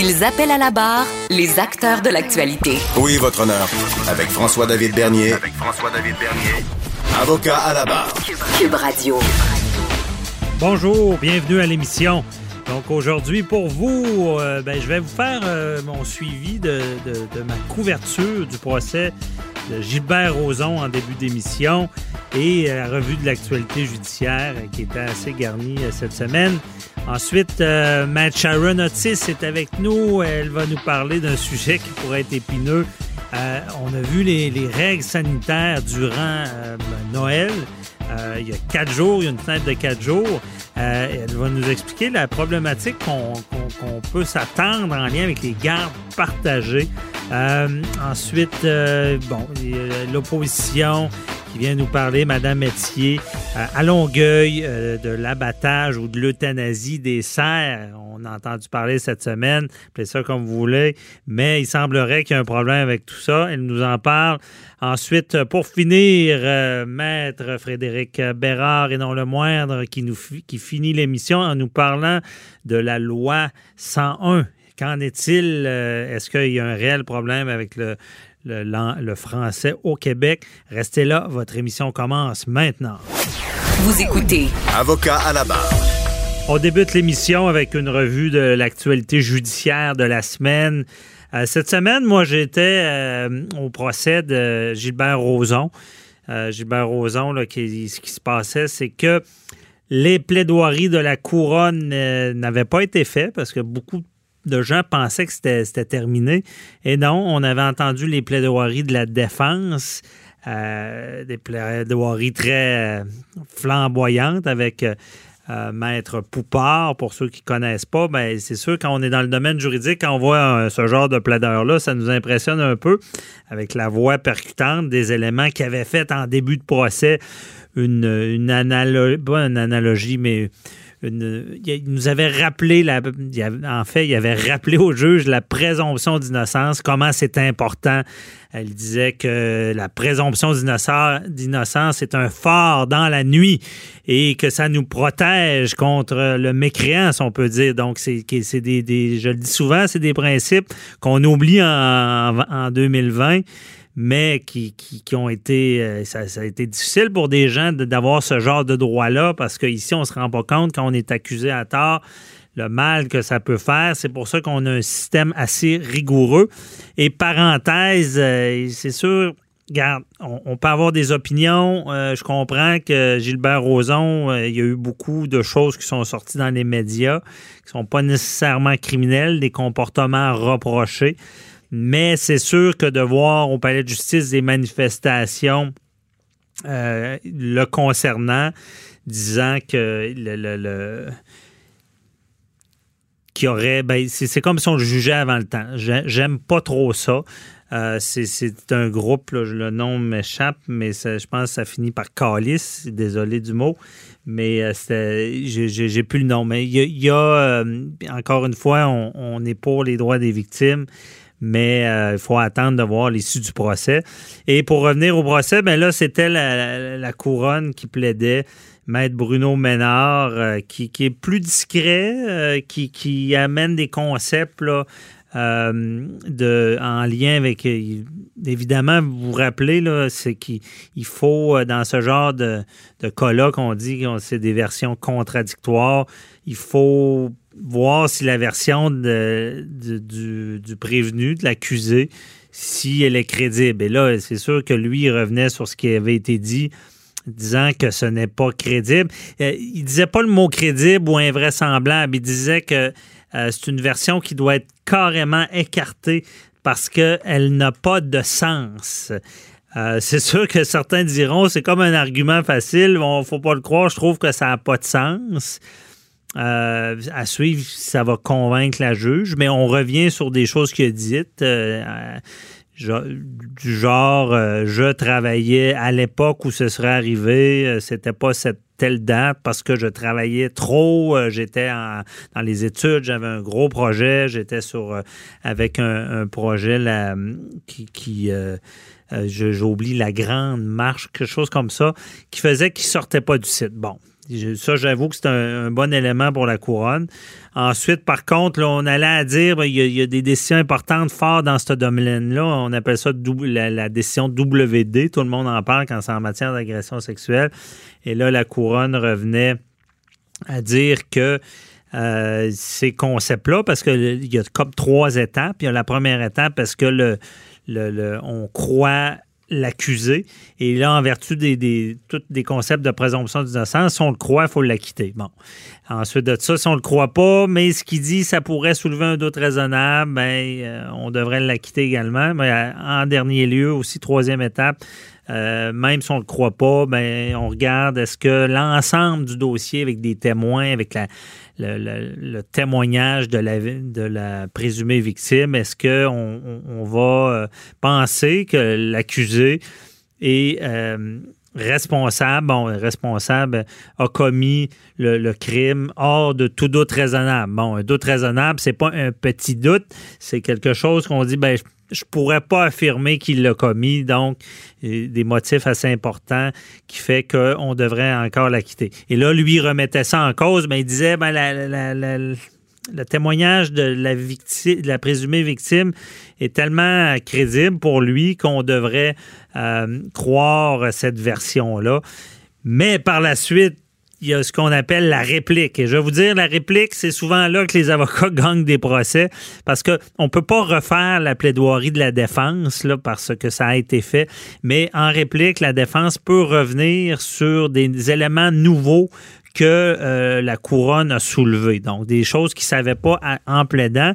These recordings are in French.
Ils appellent à la barre les acteurs de l'actualité. Oui, votre honneur. Avec François-David Bernier. Avec François-David Bernier. Avocat à la barre. Cube Radio. Bonjour, bienvenue à l'émission. Donc aujourd'hui, pour vous, euh, ben, je vais vous faire euh, mon suivi de, de, de, ma couverture du procès Gilbert Rozon en début d'émission et la revue de l'actualité judiciaire euh, qui était assez garnie cette semaine. Ensuite, euh, Matt Sharon Otis est avec nous. Elle va nous parler d'un sujet qui pourrait être épineux. Euh, on a vu les, les règles sanitaires durant euh, Noël. Euh, il y a quatre jours, il y a une fenêtre de quatre jours. Euh, elle va nous expliquer la problématique qu'on qu qu'on peut s'attendre en lien avec les gardes partagées. Euh, ensuite, bon, l'opposition qui vient nous parler, Madame Métier, à Longueuil, de l'abattage ou de l'euthanasie des cerfs. On a entendu parler cette semaine, appelez ça comme vous voulez, mais il semblerait qu'il y a un problème avec tout ça. Elle nous en parle. Ensuite, pour finir, euh, Maître Frédéric Bérard, et non le moindre, qui, nous, qui finit l'émission en nous parlant de la loi 101. Qu'en est-il? Euh, Est-ce qu'il y a un réel problème avec le, le, le, français au Québec? Restez là, votre émission commence maintenant. Vous écoutez. Avocat à la barre. On débute l'émission avec une revue de l'actualité judiciaire de la semaine. Euh, cette semaine, moi, j'étais euh, au procès de Gilbert Rozon. Euh, Gilbert Rozon, là, qui, ce qui se passait, c'est que les plaidoiries de la couronne n'avaient pas été faites parce que beaucoup de gens pensaient que c'était terminé. Et non, on avait entendu les plaidoiries de la défense. Des plaidoiries très flamboyantes avec Maître Poupard, pour ceux qui ne connaissent pas, ben, c'est sûr, quand on est dans le domaine juridique, quand on voit un, ce genre de plaideur-là, ça nous impressionne un peu avec la voix percutante des éléments qu'il avait fait en début de procès, une, une analogie, pas une analogie, mais il nous avait rappelé, la, en fait, il avait rappelé au juge la présomption d'innocence, comment c'est important. Elle disait que la présomption d'innocence est un phare dans la nuit et que ça nous protège contre le mécréant, si on peut dire. Donc, c'est des, des, je le dis souvent, c'est des principes qu'on oublie en, en 2020 mais qui, ont été. Ça, ça, a été difficile pour des gens d'avoir ce genre de droit-là parce qu'ici, on ne se rend pas compte quand on est accusé à tort le mal que ça peut faire. C'est pour ça qu'on a un système assez rigoureux. Et parenthèse, c'est sûr. Regarde, on, peut avoir des opinions. Euh, je comprends que Gilbert Rozon, euh, il y a eu beaucoup de choses qui sont sorties dans les médias, qui ne sont pas nécessairement criminelles, des comportements reprochés. Mais c'est sûr que de voir au palais de justice des manifestations euh, le concernant, disant que le, qui aurait. Ben, c'est comme si on le jugeait avant le temps. J'aime pas trop ça. Euh, c'est un groupe, le nom m'échappe, mais je pense que ça finit par Calice. Désolé du mot, mais euh, j'ai plus le nom. Mais il y a, euh, encore une fois, on, est pour les droits des victimes mais euh, il faut attendre de voir l'issue du procès. Et pour revenir au procès, ben là, c'était la, couronne qui plaidait. Maître Bruno Ménard, euh, qui, est plus discret, euh, qui, amène des concepts là, en lien avec, évidemment, vous vous rappelez, c'est qu'il faut, dans ce genre de, de cas-là, qu'on dit que c'est des versions contradictoires, il faut voir si la version du, du, prévenu, de l'accusé, si elle est crédible. Et là, c'est sûr que lui, il revenait sur ce qui avait été dit, disant que ce n'est pas crédible. Euh, il disait pas le mot crédible ou invraisemblable. Il disait que euh, c'est une version qui doit être carrément écartée parce qu'elle n'a pas de sens. Euh, c'est sûr que certains diront c'est comme un argument facile, ne faut pas le croire, je trouve que ça n'a pas de sens. Euh, à suivre ça va convaincre la juge, mais on revient sur des choses qu'il a dites. Euh, du genre, euh, je travaillais à l'époque où ce serait arrivé, euh, c'était pas cette telle date parce que je travaillais trop, euh, j'étais dans les études, j'avais un gros projet, j'étais sur avec un, projet qui, qui j'oublie la grande marche, quelque chose comme ça, qui faisait qu'il sortait pas du site. Bon, ça, j'avoue que c'est un, bon élément pour la couronne. Ensuite, par contre, on allait à dire ben, il, y a, des décisions importantes fortes dans ce domaine-là. On appelle ça la, décision WD. Tout le monde en parle quand c'est en matière d'agression sexuelle. Et là, la couronne revenait à dire que euh, ces concepts-là, parce qu'il y a comme trois étapes. Il y a la première étape parce que le on croit l'accusé. Et là, en vertu des, des, des concepts de présomption d'innocence, si on le croit, il faut l'acquitter. Bon. Ensuite de ça, si on le croit pas, mais ce qu'il dit, ça pourrait soulever un doute raisonnable, ben, euh, on devrait l'acquitter également. Mais euh, en dernier lieu, aussi, troisième étape, euh, même si on ne le croit pas, ben, on regarde est-ce que l'ensemble du dossier avec des témoins, avec la, le, témoignage de la, présumée victime, est-ce qu'on on, va euh, penser que l'accusé est euh, responsable, bon, responsable a commis le, crime hors de tout doute raisonnable? Bon, un doute raisonnable, c'est pas un petit doute, c'est quelque chose qu'on dit, ben, je pourrais pas affirmer qu'il l'a commis, donc des motifs assez importants qui fait qu'on devrait encore l'acquitter. Et là, lui remettait ça en cause, mais il disait ben, le témoignage de la, victime, la présumée victime est tellement crédible pour lui qu'on devrait euh, croire cette version-là. Mais par la suite, il y a ce qu'on appelle la réplique. Et je vais vous dire, la réplique, c'est souvent là que les avocats gagnent des procès parce qu'on ne peut pas refaire la plaidoirie de la défense parce que ça a été fait. Mais en réplique, la défense peut revenir sur des éléments nouveaux que euh, la couronne a soulevés. Donc, des choses qu'ils ne savaient pas en plaidant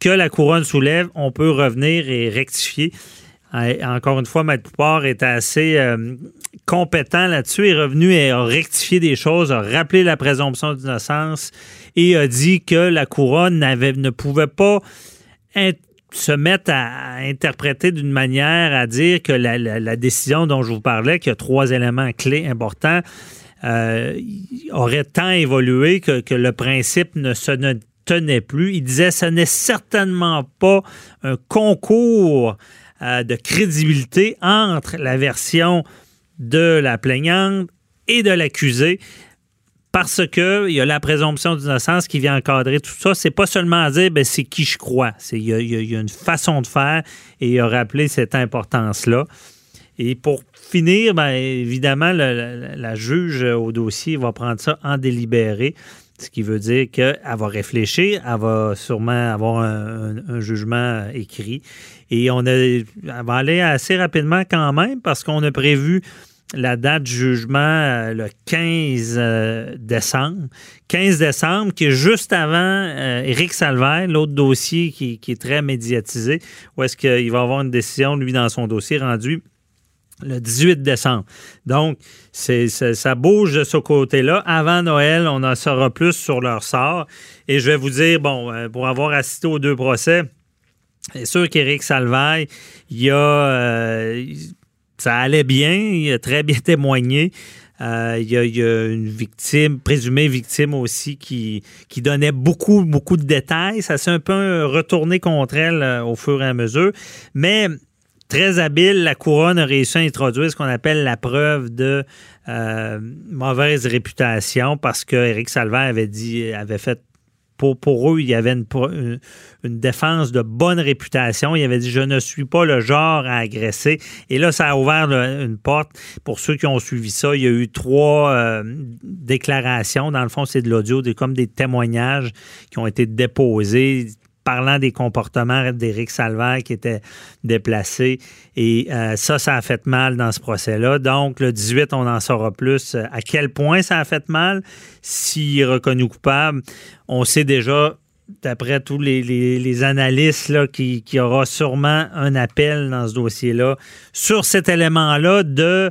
que la couronne soulève, on peut revenir et rectifier. Encore une fois, Maître Poupard est assez euh, compétent là-dessus, est revenu et a rectifié des choses, a rappelé la présomption d'innocence et a dit que la couronne ne pouvait pas se mettre à interpréter d'une manière à dire que la, décision dont je vous parlais, qui a trois éléments clés importants, euh, aurait tant évolué que, que, le principe ne se tenait plus. Il disait ce n'est certainement pas un concours euh, de crédibilité entre la version de la plaignante et de l'accusé parce qu'il y a la présomption d'innocence qui vient encadrer tout ça. C'est pas seulement dire ben, c'est qui je crois. Il y, a une façon de faire et il a rappelé cette importance-là. Et pour finir, ben, évidemment, la, juge au dossier va prendre ça en délibéré, ce qui veut dire qu'elle va réfléchir, elle va sûrement avoir un jugement écrit et on a, va aller assez rapidement quand même parce qu'on a prévu la date du jugement euh, le 15 euh, décembre. 15 décembre, qui est juste avant euh, Éric Salvaire, l'autre dossier qui, est très médiatisé, où est-ce qu'il va avoir une décision, lui, dans son dossier rendu le 18 décembre. Donc, ça bouge de ce côté-là. Avant Noël, on en saura plus sur leur sort. Et je vais vous dire, bon, pour avoir assisté aux deux procès, c'est sûr qu'Éric Salvaille, il a, euh, ça allait bien, il a très bien témoigné. Euh, il, y a, une victime, présumée victime aussi, qui, donnait beaucoup, beaucoup de détails. Ça s'est un peu retourné contre elle euh, au fur et à mesure. Mais très habile, la couronne a réussi à introduire ce qu'on appelle la preuve de mauvaise réputation parce que Éric Salvaire avait dit, avait fait pour, eux, il y avait une, défense de bonne réputation. Il avait dit Je ne suis pas le genre à agresser. Et là, ça a ouvert une porte. Pour ceux qui ont suivi ça, il y a eu trois euh, déclarations. Dans le fond, c'est de l'audio, comme des témoignages qui ont été déposés parlant des comportements d'Éric Salvaire qui était déplacé. Et euh, ça, ça a fait mal dans ce procès-là. Donc, le 18, on en saura plus. Euh, à quel point ça a fait mal? S'il est reconnu coupable, on sait déjà d'après tous les, analystes, là, qu'il y aura sûrement un appel dans ce dossier-là sur cet élément-là de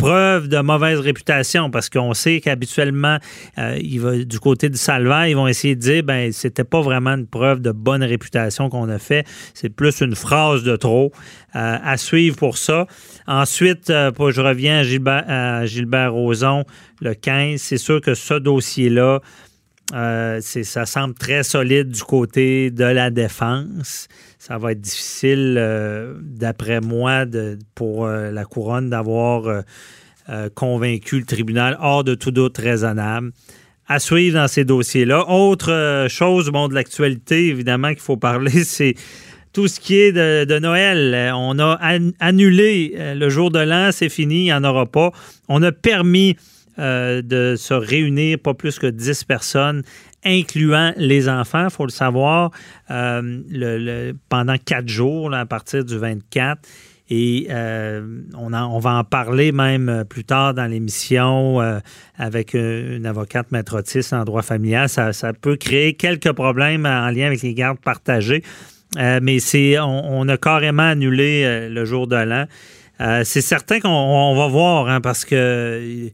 preuve de mauvaise réputation parce qu'on sait qu'habituellement, euh, il va, du côté du Salva, ils vont essayer de dire ben c'était pas vraiment une preuve de bonne réputation qu'on a fait, c'est plus une phrase de trop. Euh, à suivre pour ça. Ensuite, euh, je reviens à Gilbert, à Gilbert le 15. C'est sûr que ce dossier-là, ça semble très solide du côté de la défense ça va être difficile, euh, d'après moi, de, pour euh, la couronne d'avoir euh, convaincu le tribunal hors de tout doute raisonnable. À suivre dans ces dossiers-là. Autre chose bon, de l'actualité, évidemment, qu'il faut parler, c'est tout ce qui est de, Noël. On a annulé le jour de l'an, c'est fini, il n'y en aura pas. On a permis de se réunir pas plus que 10 personnes incluant les enfants, il faut le savoir, euh, pendant quatre jours, à partir du 24. Et euh, on, va en parler même plus tard dans l'émission euh, avec une, avocate maître en droit familial. Ça, peut créer quelques problèmes en lien avec les gardes partagées. mais on, a carrément annulé le jour de l'an. c'est certain qu'on va voir, hein, parce que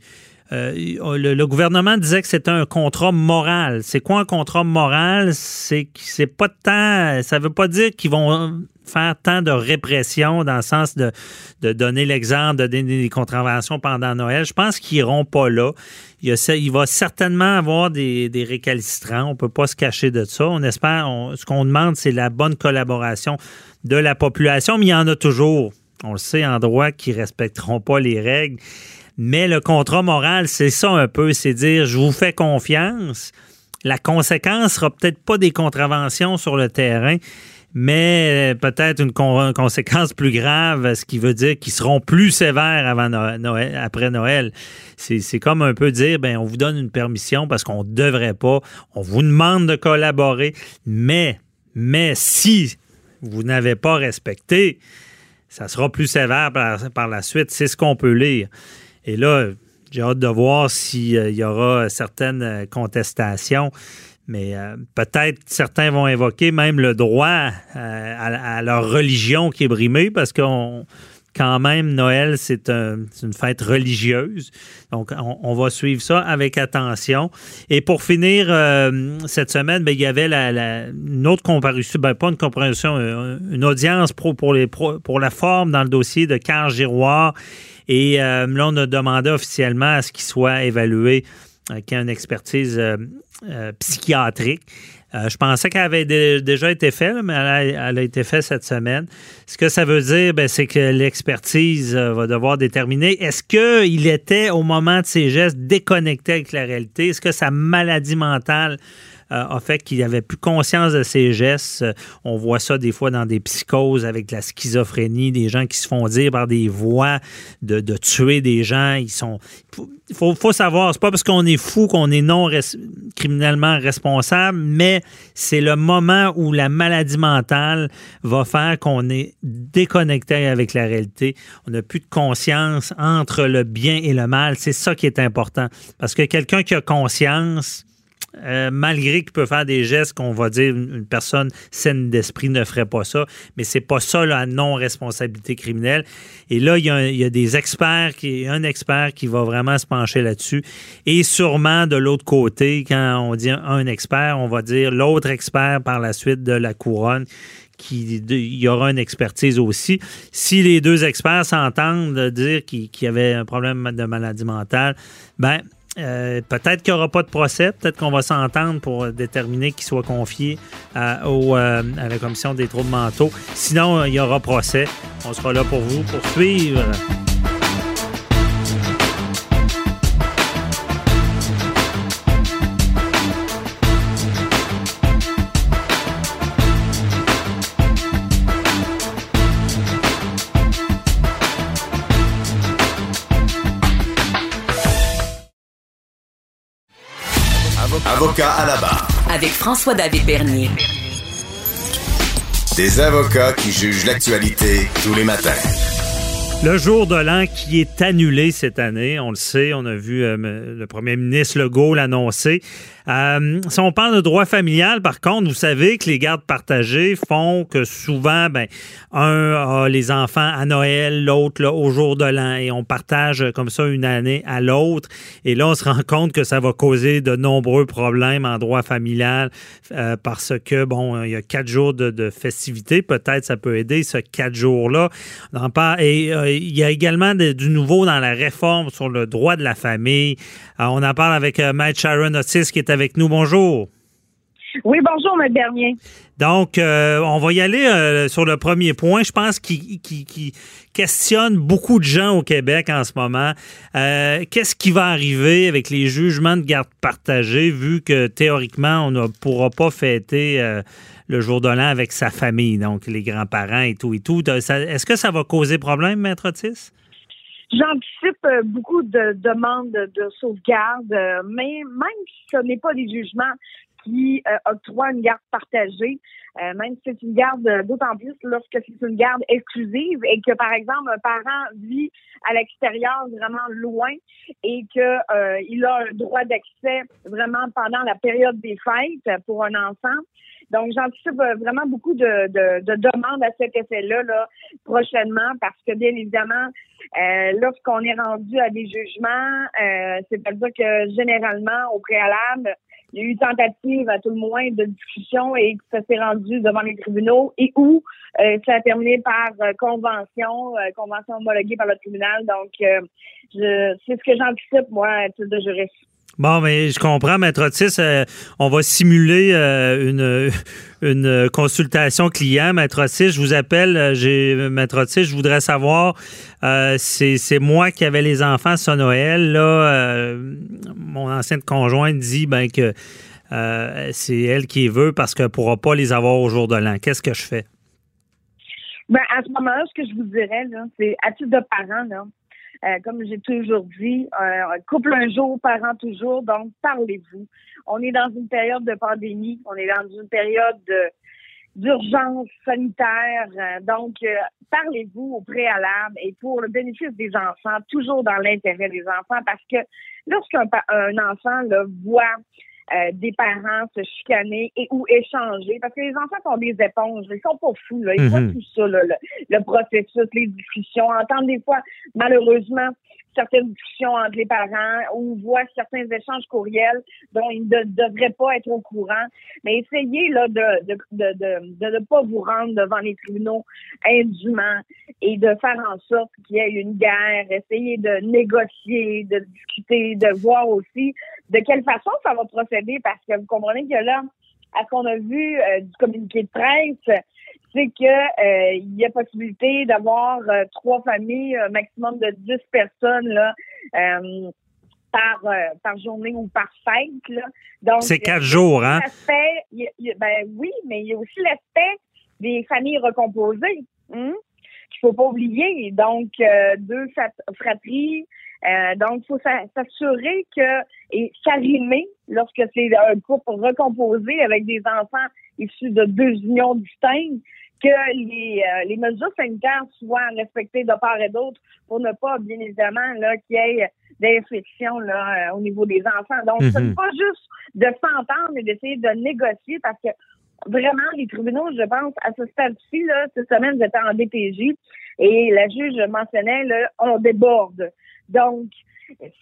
euh, le, gouvernement disait que c'était un contrat moral. C'est quoi un contrat moral? C'est c'est pas tant. Ça veut pas dire qu'ils vont faire tant de répression dans le sens de, donner l'exemple, de donner des contraventions pendant Noël. Je pense qu'ils iront pas là. Il, il va certainement avoir des, récalcitrants. On peut pas se cacher de ça. On espère. ce qu'on demande, c'est la bonne collaboration de la population, mais il y en a toujours. On le sait en droit qui respecteront pas les règles. Mais le contrat moral, c'est ça un peu, c'est dire je vous fais confiance. La conséquence sera peut-être pas des contraventions sur le terrain, mais peut-être une, conséquence plus grave, ce qui veut dire qu'ils seront plus sévères avant Noël, après Noël. C'est comme un peu dire, ben on vous donne une permission parce qu'on ne devrait pas, on vous demande de collaborer, mais si vous n'avez pas respecté, ça sera plus sévère par la suite. C'est ce qu'on peut lire. Et là, j'ai hâte de voir s'il euh, y aura certaines euh, contestations. Mais euh, peut-être certains vont invoquer même le droit à, leur religion qui est brimée parce qu'on quand même, Noël, c'est une fête religieuse. Donc, on, va suivre ça avec attention. Et pour finir, cette semaine, ben, il y avait une autre comparution, ben, pas une comparution, une audience pour, pour, les, pour la forme dans le dossier de Carl Giroir et euh, là, on a demandé officiellement à ce qu'il soit évalué, euh, qu'il y ait une expertise euh, psychiatrique. je pensais qu'elle avait déjà été faite, mais elle a, été faite cette semaine. Ce que ça veut dire, ben, c'est que l'expertise va devoir déterminer est-ce qu'il était, au moment de ses gestes, déconnecté avec la réalité? Est-ce que sa maladie mentale euh, a fait qu'il avait plus conscience de ses gestes. Euh, on voit ça des fois dans des psychoses avec la schizophrénie, des gens qui se font dire par des voix de, tuer des gens. Ils sont. Il faut, faut, savoir, c'est pas parce qu'on est fou qu'on est non criminellement responsable, mais c'est le moment où la maladie mentale va faire qu'on est déconnecté avec la réalité. On n'a plus de conscience entre le bien et le mal. C'est ça qui est important. Parce que quelqu'un qui a conscience, euh, malgré qu'il peut faire des gestes qu'on va dire une, personne saine d'esprit ne ferait pas ça, mais c'est pas ça la non-responsabilité criminelle. Et là, il y, a, des experts, qui, un expert qui va vraiment se pencher là-dessus. Et sûrement de l'autre côté, quand on dit un expert, on va dire l'autre expert par la suite de la couronne qu'il y aura une expertise aussi. Si les deux experts s'entendent de dire qu'il y avait un problème de maladie mentale, ben euh, peut-être qu'il n'y aura pas de procès, peut-être qu'on va s'entendre pour déterminer qu'il soit confié à, euh, à la commission des troubles mentaux. Sinon, il y aura procès. On sera là pour vous, pour suivre. Avocat à la barre. Avec François-David Bernier. Des avocats qui jugent l'actualité tous les matins. Le jour de l'an qui est annulé cette année, on le sait, on a vu euh, le premier ministre Legault l'annoncer. Euh, si on parle de droit familial, par contre, vous savez que les gardes partagées font que souvent, ben, un a les enfants à Noël, l'autre au jour de l'an, et on partage comme ça une année à l'autre. Et là, on se rend compte que ça va causer de nombreux problèmes en droit familial euh, parce que, bon, il y a quatre jours de, de festivités. Peut-être ça peut aider ce quatre jours-là. Et euh, il y a également du nouveau dans la réforme sur le droit de la famille. on en parle avec Matt Sharon Otis qui est avec nous. Bonjour. Oui, bonjour, M. Bernier. Donc, euh, on va y aller euh, sur le premier point. Je pense qu'il qui, questionne beaucoup de gens au Québec en ce moment. Euh, qu'est-ce qui va arriver avec les jugements de garde partagés, vu que théoriquement, on ne pourra pas fêter le jour de l'an avec sa famille, donc les grands-parents et tout et tout. Est-ce que ça va causer problème, Maître Otis? J'anticipe beaucoup de demandes de sauvegarde, mais même si ce n'est pas des jugements qui euh, octroie une garde partagée, euh, même si c'est une garde euh, d'autant plus lorsque c'est une garde exclusive et que, par exemple, un parent vit à l'extérieur, vraiment loin, et que il a un droit d'accès vraiment pendant la période des fêtes pour un enfant. Donc, j'anticipe vraiment beaucoup de, de, demandes à cet effet-là là, prochainement parce que, bien évidemment, lorsqu'on est rendu à des jugements, c'est-à-dire que généralement, au préalable, il y a eu tentative à tout le moins de discussion et ça s'est rendu devant les tribunaux et où euh, ça a terminé par euh, convention, euh, convention homologuée par le tribunal. Donc, je, c'est ce que j'anticipe, moi, à titre de juriste. Bon, mais je comprends, Maître Otis. on va simuler une, une consultation client. Maître Otis, je vous appelle. J'ai Maître Otis, je voudrais savoir, c'est moi qui avais les enfants ce Noël. Là, mon ancienne conjointe dit ben, que c'est elle qui veut parce qu'elle ne pourra pas les avoir au jour de l'an. Qu'est-ce que je fais? Ben, à ce moment-là, ce que je vous dirais, c'est à titre de parent, là, euh, comme j'ai toujours dit, euh, couple un jour, parent toujours, donc parlez-vous. On est dans une période de pandémie, on est dans une période d'urgence sanitaire, euh, donc parlez-vous au préalable et pour le bénéfice des enfants, toujours dans l'intérêt des enfants, parce que lorsqu'un un enfant le voit euh, des parents se chicaner et ou échanger. Parce que les enfants sont des éponges, ils sont pas fous, là. Ils voient mhm. tout ça, le, le, processus, les discussions, entendent des fois, malheureusement, certaines discussions entre les parents ou voit certains échanges courriels dont ils ne devraient pas être au courant. Mais essayez là de de, de, de, ne pas vous rendre devant les tribunaux indûment et de faire en sorte qu'il y ait une guerre. Essayez de négocier, de discuter, de voir aussi de quelle façon ça va procéder? Parce que vous comprenez que là, à ce qu'on a vu euh, du communiqué de presse, c'est que euh, il y a possibilité d'avoir euh, trois familles, un maximum de dix personnes là. Euh, par, par journée ou par fête. Là. Donc, c'est quatre jours, hein? ben oui, mais il y a aussi l'aspect des familles recomposées. Hein? qu'il faut pas oublier. Donc, deux fratries. Donc, il faut s'assurer que, et s'arrimer lorsque c'est un couple recomposé avec des enfants issus de deux unions distinctes, que les, euh, les mesures sanitaires soient respectées de part et d'autre pour ne pas, bien évidemment, là, qu'il y ait d'infections là, euh, au niveau des enfants. Donc, ce n'est mhm. pas juste de s'entendre et d'essayer de négocier parce que vraiment, les tribunaux, je pense, à ce stade-ci, là, cette semaine, j'étais en DPJ et la juge mentionnait, là, on déborde. Donc,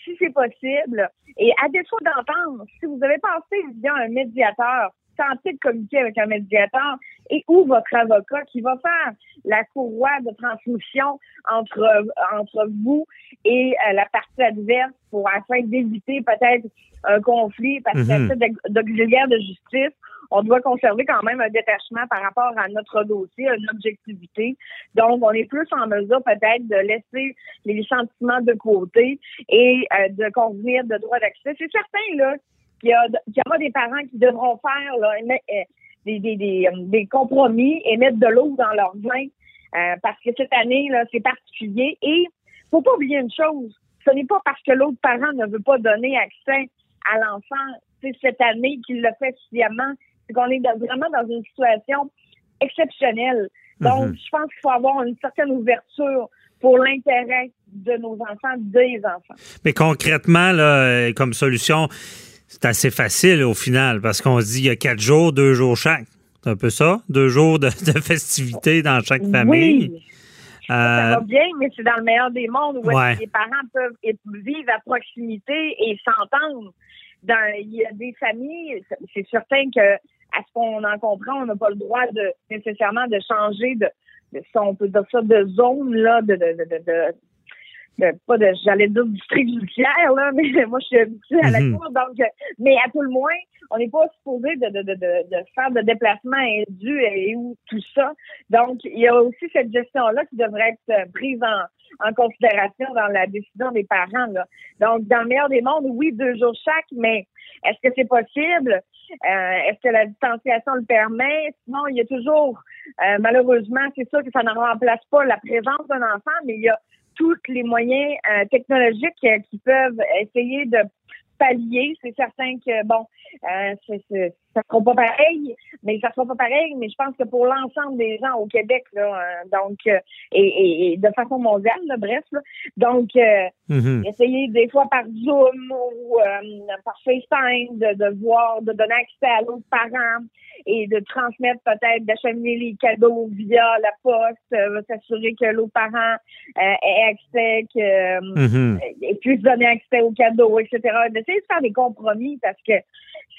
si c'est possible, et à défaut d'entendre, si vous avez passé via un médiateur, tenter de communiquer avec un médiateur et ou votre avocat qui va faire la courroie de transmission entre entre vous et euh, la partie adverse pour afin d'éviter peut-être un conflit? Parce que mm d'auxiliaire de justice, on doit conserver quand même un détachement par rapport à notre dossier, une objectivité. Donc, on est plus en mesure peut-être de laisser les sentiments de côté et euh, de convenir de droit d'accès. C'est certain, là, qu'il y, aura des parents qui devront faire là, euh, des, des, des, euh, des, compromis et mettre de l'eau dans leur vin euh, parce que cette année, là, c'est particulier. Et faut pas oublier une chose, ce n'est pas parce que l'autre parent ne veut pas donner accès à l'enfant, c'est cette année qu'il le fait suffisamment. C'est qu'on est vraiment dans une situation exceptionnelle. Donc, mhm. je pense qu'il faut avoir une certaine ouverture pour l'intérêt de nos enfants, des enfants. Mais concrètement, là, comme solution, C'est assez facile au final parce qu'on se dit il y a quatre jours, deux jours chaque. C'est un peu ça? Deux jours de, de festivités dans chaque famille. Oui. Ça va bien, mais c'est dans le meilleur des mondes où Ouais. les parents peuvent vivre à proximité et s'entendre. Dans, il y a des familles, c'est certain que à ce qu'on en comprend, on n'a pas le droit de nécessairement de changer de, de si on peut dire ça, de zone là, de, de, de, de, de- pas de j'allais dire du district judiciaire, là, mais moi je suis habituée à la Mhm. cour, donc euh, mais à tout le moins, on n'est pas supposé de, de, de, de, de faire de déplacements indus et où tout ça. Donc, il y a aussi cette gestion-là qui devrait être euh, prise en, en considération dans la décision des parents. Là. Donc, dans le meilleur des mondes, oui, deux jours chaque, mais est-ce que c'est possible? Euh, est-ce que la distanciation le permet? Sinon, il y a toujours, euh, malheureusement, c'est sûr que ça ne remplace pas la présence d'un enfant, mais il y a tous les moyens euh, technologiques euh, qui peuvent essayer de pallier. C'est certain que, bon, euh, ça sera pas pareil, mais ça sera pas pareil, mais je pense que pour l'ensemble des gens au Québec, là, euh, donc, euh, et, et- et de façon mondiale, là, bref, là, donc, euh, Mhm. essayer des fois par Zoom ou euh, par FaceTime de, de voir, de donner accès à l'autre parent et de transmettre peut-être, d'acheminer les cadeaux via la poste, euh, s'assurer que l'autre parent euh, ait accès, que euh, Mhm. et puisse donner accès aux cadeaux, etc. D'essayer de faire des compromis parce que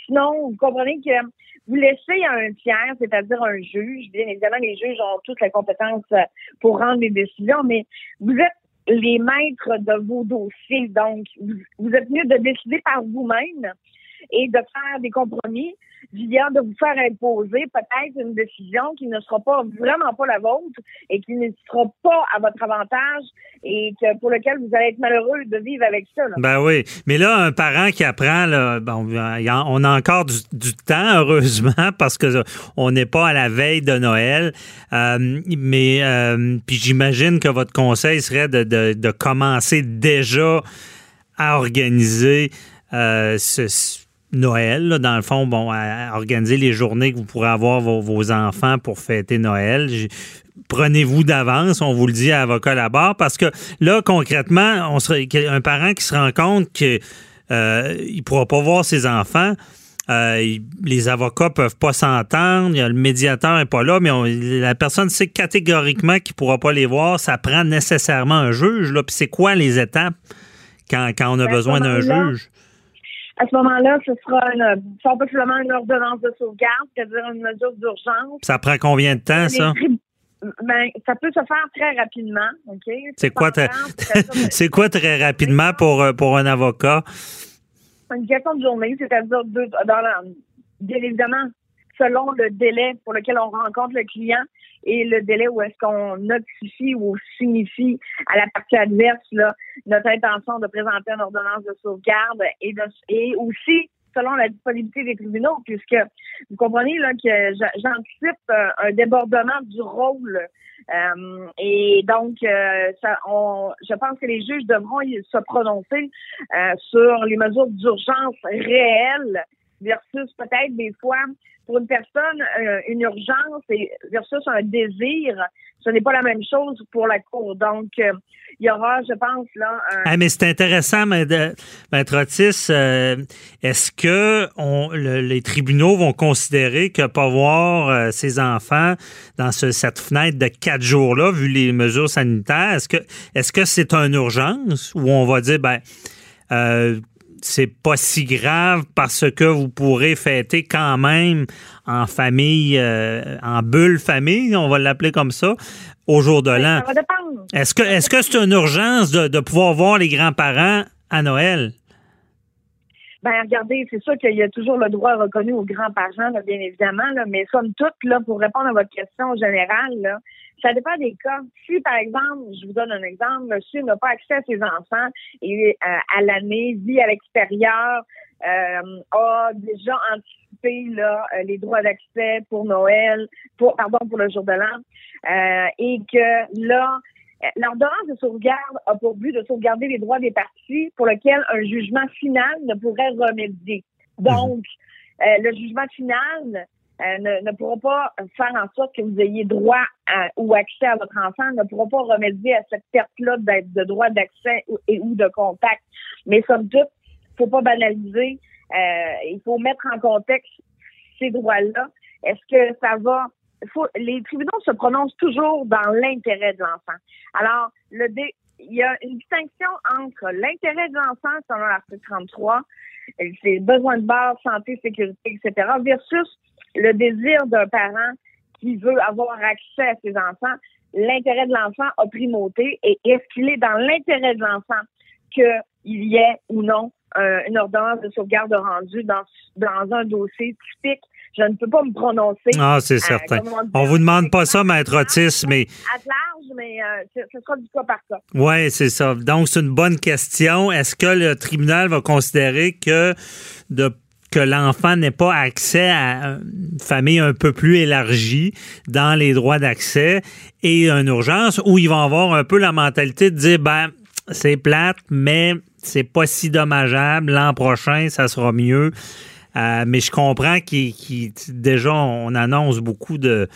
sinon, vous comprenez que vous laissez un tiers, c'est-à-dire un juge, bien évidemment, les juges ont toutes les compétences euh, pour rendre des décisions, mais vous êtes les maîtres de vos dossiers. Donc, vous, vous êtes mieux de décider par vous-même et de faire des compromis de vous faire imposer peut-être une décision qui ne sera pas vraiment pas la vôtre et qui ne sera pas à votre avantage et que pour lequel vous allez être malheureux de vivre avec ça. là. Ben oui. Mais là, un parent qui apprend, là, bon, on a encore du, du temps, heureusement, parce que on n'est pas à la veille de Noël. Euh, mais euh, puis j'imagine que votre conseil serait de, de- de commencer déjà à organiser euh, ce Noël, là, dans le fond, bon, à, organiser les journées que vous pourrez avoir vos, vos enfants pour fêter Noël. Prenez-vous d'avance, on vous le dit à avocat la barre, parce que là, concrètement, on serait un parent qui se rend compte qu'il ne pourra pas voir ses enfants. euh, il- les avocats peuvent pas s'entendre, il y a le médiateur n'est pas là, mais on- la personne sait catégoriquement qu'il pourra pas les voir. Ça prend nécessairement un juge. Là. Puis c'est quoi les étapes quand, quand on a Ben, besoin d'un juge? À ce moment-là, ce sera une, pas simplement une ordonnance de sauvegarde, c'est-à-dire une mesure d'urgence. Ça prend combien de temps, ça? Ben, ça peut se faire très rapidement, OK? C'est quoi, très- c'est quoi très rapidement pour, euh, pour un avocat? une question de journée, c'est-à-dire deux, dans la- bien évidemment, selon le délai pour lequel on rencontre le client et le délai où est-ce qu'on notifie ou signifie à la partie adverse là, notre intention de présenter une ordonnance de sauvegarde et, de- et aussi selon la disponibilité des tribunaux, puisque vous comprenez là que j'a- j'anticipe euh, un débordement du rôle. Euh, et donc, euh, ça, on, je pense que les juges devront se prononcer euh, sur les mesures d'urgence réelles versus peut-être des fois pour une personne euh, une urgence et versus un désir, ce n'est pas la même chose pour la cour. Donc, euh, il y aura, je pense, là, un, Ah, mais c'est intéressant, Maître Otis. euh, Est-ce que les tribunaux vont considérer que pas voir ses enfants dans ce- cette fenêtre de quatre jours-là, vu les mesures sanitaires, est-ce que est-ce que c'est une urgence ou on va dire ben c'est pas si grave parce que vous pourrez fêter quand même en famille, euh, en bulle famille, on va l'appeler comme ça, au jour de l'an. ça va dépendre. Est-ce que est-ce que c'est une urgence de, de pouvoir voir les grands-parents à Noël? Ben, regardez, c'est sûr qu'il y a toujours le droit reconnu aux grands-parents, bien évidemment, là, mais somme toute, là, pour répondre à votre question générale, là, ça dépend des cas. Si, par exemple, je vous donne un exemple, monsieur n'a pas accès à ses enfants et euh, à l'année, vit à l'extérieur, euh, a déjà anticipé là, euh, les droits d'accès pour Noël, pour pardon, pour le jour de l'an, euh, et que là, L'ordonnance de sauvegarde a pour but de sauvegarder les droits des parties pour lesquels un jugement final ne pourrait remédier. Donc, euh, le jugement final ne, ne pourra pas faire en sorte que vous ayez droit à- ou accès à votre enfant, ne pourra pas remédier à cette perte-là de droit d'accès et ou de contact. Mais somme toute, faut pas banaliser il faut mettre en contexte ces droits-là. Est-ce que ça va faut, les tribunaux se prononcent toujours dans l'intérêt de l'enfant. Alors, le il y a une distinction entre l'intérêt de l'enfant, selon l'article 33, ses besoins de base, santé, sécurité, etc., versus le désir d'un parent qui veut avoir accès à ses enfants. L'intérêt de l'enfant a primauté et est-ce qu'il est dans l'intérêt de l'enfant qu'il y ait ou non euh, une ordonnance de sauvegarde rendue dans, dans un dossier typique? Je ne peux pas me prononcer. Ah, c'est certain. On, ne vous demande pas ça, maître Otis, mais. À large, mais euh, ce sera du cas par cas. Oui, c'est ça. Donc, c'est une bonne question. Est-ce que le tribunal va considérer que de que l'enfant n'ait pas accès à une famille un peu plus élargie dans les droits d'accès et une urgence, où ils vont avoir un peu la mentalité de dire, ben, c'est plate, mais c'est pas si dommageable. L'an prochain, ça sera mieux. Euh, mais je comprends qu'il déjà on annonce beaucoup de,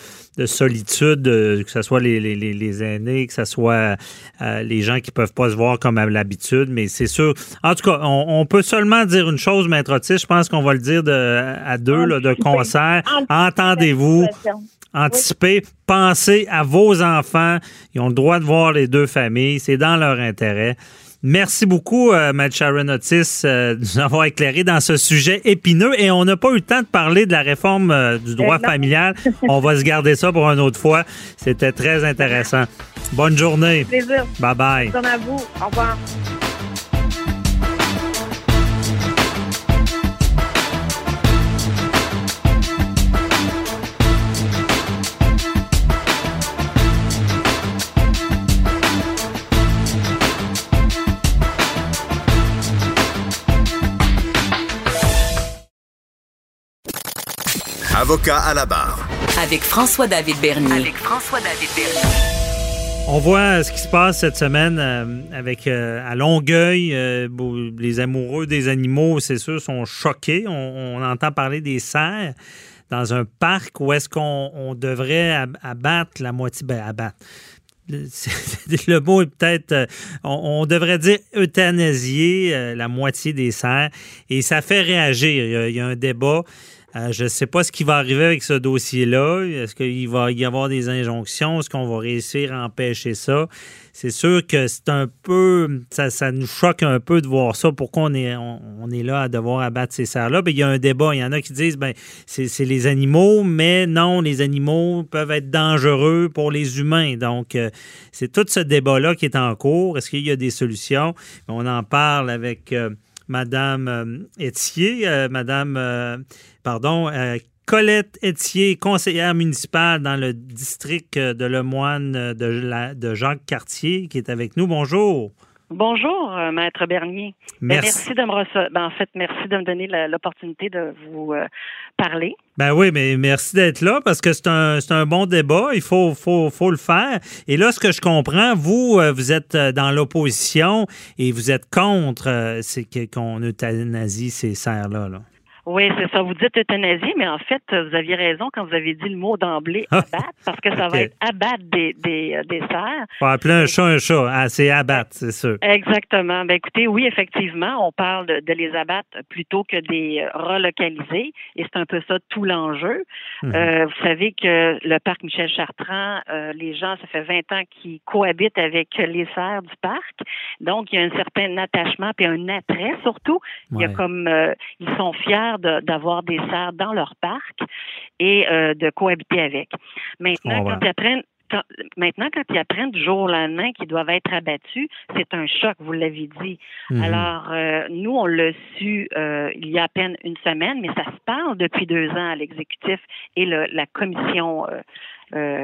solitude, euh, que ce soit les, les, aînés, que ce soit euh, les gens qui peuvent pas se voir comme à l'habitude. Mais c'est sûr. En tout cas, on, peut seulement dire une chose, maître Otis. Je pense qu'on va le dire de, à deux de concert. Entendez-vous. Anticipez, pensez à vos enfants. Ils ont le droit de voir les deux familles. C'est dans leur intérêt. Merci beaucoup, euh, Matt Sharon Otis, euh, de nous avoir éclairé dans ce sujet épineux. Et on n'a pas eu le temps de parler de la réforme euh, du droit familial. On va se garder ça pour une autre fois. C'était très intéressant. Bonne journée. Plaisir. Bye bye. Bonne à vous. Au revoir. Avocat à la barre. Avec François-David Bernier. Avec François-David Bernier. On voit ce qui se passe cette semaine euh, avec euh, à Longueuil. Euh, les amoureux des animaux, c'est sûr, sont choqués. On, entend parler des cerfs dans un parc où est-ce qu'on devrait abattre la moitié. Ben, abattre. Le, mot est peut-être, on, devrait dire euthanasier la moitié des cerfs. Et ça fait réagir. il y a un débat. Euh, je ne sais pas ce qui va arriver avec ce dossier-là. Est-ce qu'il va y avoir des injonctions? Est-ce qu'on va réussir à empêcher ça? C'est sûr que c'est un peu. Ça, nous choque un peu de voir ça. Pourquoi on est, on, est là à devoir abattre ces serres-là? Ben, il y a un débat. Il y en a qui disent ben c'est les animaux, mais non, les animaux peuvent être dangereux pour les humains. Donc, euh, c'est tout ce débat-là qui est en cours. Est-ce qu'il y a des solutions? On en parle avec. Euh, Madame euh, Etier, euh, Madame, euh, pardon, Colette Etier, conseillère municipale dans le district de Lemoine de, de Jacques Cartier, qui est avec nous. Bonjour. Bonjour, euh, Maître Bernier. Ben, merci. de me. Ben, en fait, merci de me donner l'opportunité de vous euh, parler. Ben oui, mais merci d'être là parce que c'est un, un, bon débat. Il faut, faut, faut, le faire. Et là, ce que je comprends, vous, euh, vous êtes dans l'opposition et vous êtes contre c'est qu'on euthanasie ces serres-là. là. Oui, c'est ça. Vous dites euthanasie, mais en fait, vous aviez raison quand vous avez dit le mot d'emblée ah. abattre, parce que ça va être abattre des, des, euh, des cerfs. Faut appeler un chat un chat. Ah, c'est abattre, c'est sûr. Exactement. Ben, écoutez, oui, effectivement, on parle de, les abattre plutôt que des euh, relocaliser, et c'est un peu ça tout l'enjeu. Mhm. Euh, vous savez que le parc Michel Chartrand, les gens, ça fait 20 ans qu'ils cohabitent avec les cerfs du parc, donc il y a un certain attachement puis un attrait surtout. Il y a comme ils sont fiers d'avoir des cerfs dans leur parc et euh, de cohabiter avec. Maintenant, quand ils apprennent maintenant, quand ils apprennent du jour au lendemain qu'ils doivent être abattus, c'est un choc, vous l'avez dit. Mhm. Alors, euh, nous, on l'a su euh, il y a à peine une semaine, mais ça se parle depuis deux ans à l'exécutif et la commission euh,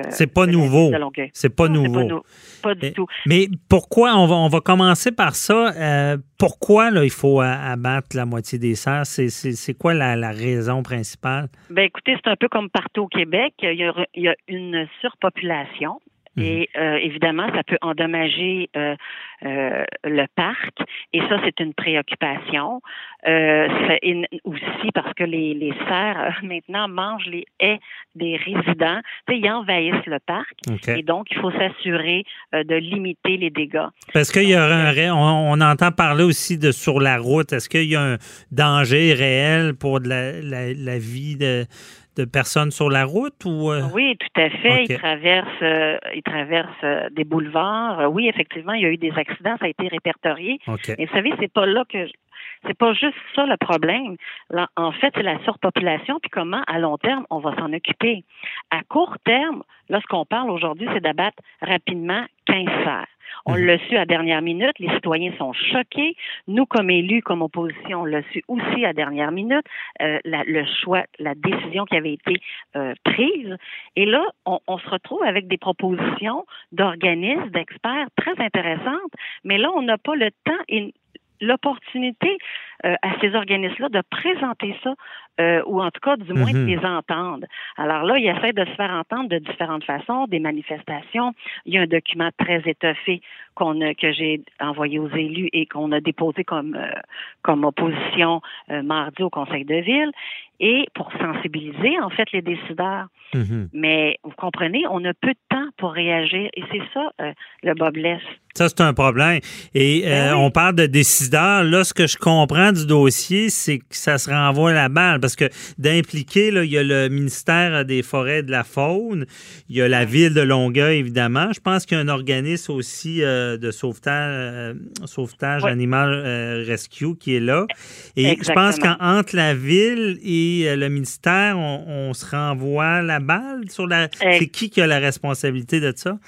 c'est pas nouveau. C'est pas nouveau. Pas, du tout. Mais pourquoi, on va, on va commencer par ça, euh, pourquoi là, il faut abattre la moitié des serres? C'est quoi la, la, raison principale? Ben écoutez, c'est un peu comme partout au Québec. Il y a, il y a une surpopulation. Et euh, évidemment, ça peut endommager euh, euh, le parc. Et ça, c'est une préoccupation. aussi parce que les, les cerfs, maintenant, mangent les haies des résidents. ils envahissent le parc. Et donc, il faut s'assurer de limiter les dégâts. Parce qu'il y a un, on, on, entend parler aussi de sur la route. Est-ce qu'il y a un danger réel pour la, la, la vie de de personnes sur la route ou euh? Oui, tout à fait. Ils traversent, euh, ils traversent euh, des boulevards. oui, effectivement, il y a eu des accidents, ça a été répertorié. Mais vous savez, c'est pas là que c'est pas juste ça le problème. Là, en fait, c'est la surpopulation, puis comment, à long terme, on va s'en occuper. À court terme, là, ce qu'on parle aujourd'hui, c'est d'abattre rapidement 15 serres. On mhm. l'a su à dernière minute. Les citoyens sont choqués. Nous, comme élus, comme opposition, on l'a su aussi à dernière minute. Euh, le choix, la décision qui avait été euh, prise. Et là, on, on, se retrouve avec des propositions d'organismes, d'experts très intéressantes. Mais là, on n'a pas le temps et l'opportunité euh, à ces organismes-là de présenter ça, euh, ou en tout cas, du moins, de mhm. les entendre. Alors là, ils essaient de se faire entendre de différentes façons, des manifestations. Il y a un document très étoffé qu'on que j'ai envoyé aux élus et qu'on a déposé comme, euh, comme opposition mardi au Conseil de ville, et pour sensibiliser, en fait, les décideurs. Mhm. Mais vous comprenez, on a peu de temps pour réagir, et c'est ça, le Bob Ça, c'est un problème. Et ben on parle de décideurs. Là, ce que je comprends du dossier, c'est que ça se renvoie à la balle parce que d'impliquer, il y a le ministère des Forêts et de la Faune, il y a la ville de Longueuil, évidemment. Je pense qu'il y a un organisme aussi euh, de sauvetage, euh, sauvetage animal euh, rescue qui est là. Et je pense qu'entre la ville et le ministère, on, se renvoie la balle sur la. C'est qui qui a la responsabilité de ça?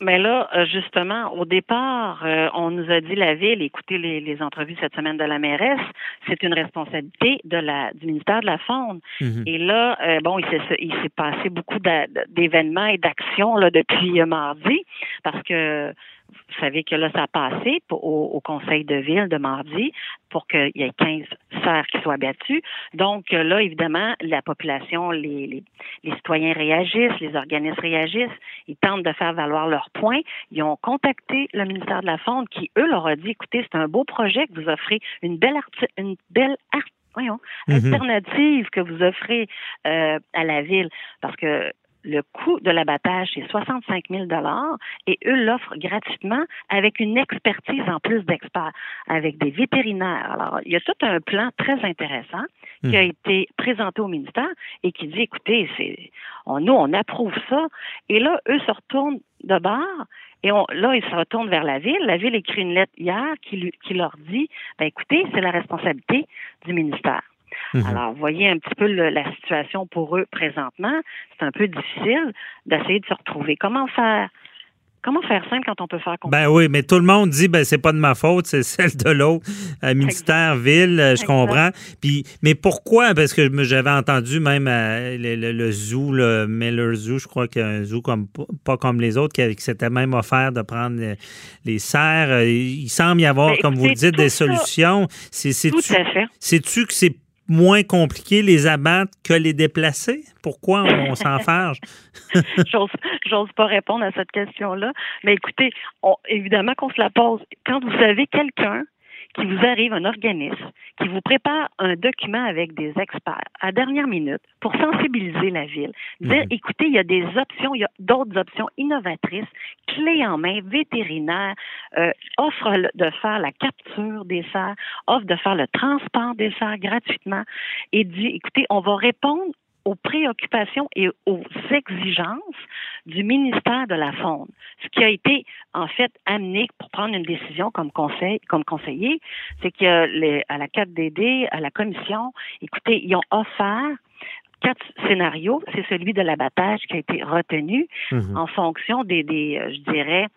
Mais là, euh, justement, au départ, euh, on nous a dit la ville, écoutez les, entrevues cette semaine de la mairesse, c'est une responsabilité de la du ministère de la Faune. Mhm. Et là, euh, bon, il s'est il s'est passé beaucoup d'événements et d'actions depuis mardi parce que vous savez que là, ça a passé au, conseil de ville de mardi pour qu'il y ait 15 serres qui soient battues. Donc là, évidemment, la population, les, citoyens réagissent, les organismes réagissent, ils tentent de faire valoir leurs points. Ils ont contacté le ministère de la Faune qui, eux, leur a dit, écoutez, c'est un beau projet que vous offrez, une belle, une belle voyons, mhm. alternative que vous offrez euh, à la ville. Parce que le coût de l'abattage, c'est 65 000 et eux l'offrent gratuitement avec une expertise en plus d'experts, avec des vétérinaires. Alors, il y a tout un plan très intéressant qui a hmm. été présenté au ministère et qui dit, écoutez, c'est, on, nous, on approuve ça. Et là, eux se retournent de bord et on, là, ils se retournent vers la ville. La ville écrit une lettre hier qui, qui leur dit, ben, écoutez, c'est la responsabilité du ministère. Mhm. Alors, voyez un petit peu la situation pour eux présentement. C'est un peu difficile d'essayer de se retrouver. Comment faire? Comment faire simple quand on peut faire Ben oui, mais tout le monde dit ben c'est pas de ma faute, c'est celle de l'autre. Euh, ministère, ville, euh, je comprends. Puis, mais pourquoi? Parce que j'avais entendu même euh, le, zoo, le Miller Zoo, je crois qu'il y a un zoo comme pas comme les autres qui, s'était même offert de prendre les, serres. Il semble y avoir, ben, comme vous le dites, des solutions. C'est, tout à fait. Sais-tu que c'est moins compliqué les abattre que les déplacer? Pourquoi on s'en fâche? J'ose pas répondre à cette question-là. Mais écoutez, évidemment qu'on se la pose. Quand vous avez quelqu'un qui vous arrive un organisme qui vous prépare un document avec des experts à dernière minute pour sensibiliser la ville. Dire, mhm. écoutez, il y a des options, il y a d'autres options innovatrices, clés en main, vétérinaires, euh, offre de faire la capture des cerfs, offre de faire le transport des cerfs gratuitement et dit, écoutez, on va répondre aux préoccupations et aux exigences du ministère de la Faune. Ce qui a été en fait amené pour prendre une décision comme conseil, comme conseiller, c'est que à la 4DD, à la commission, écoutez, ils ont offert quatre scénarios. C'est celui de l'abattage qui a été retenu mhm. en fonction des, des, euh, je dirais,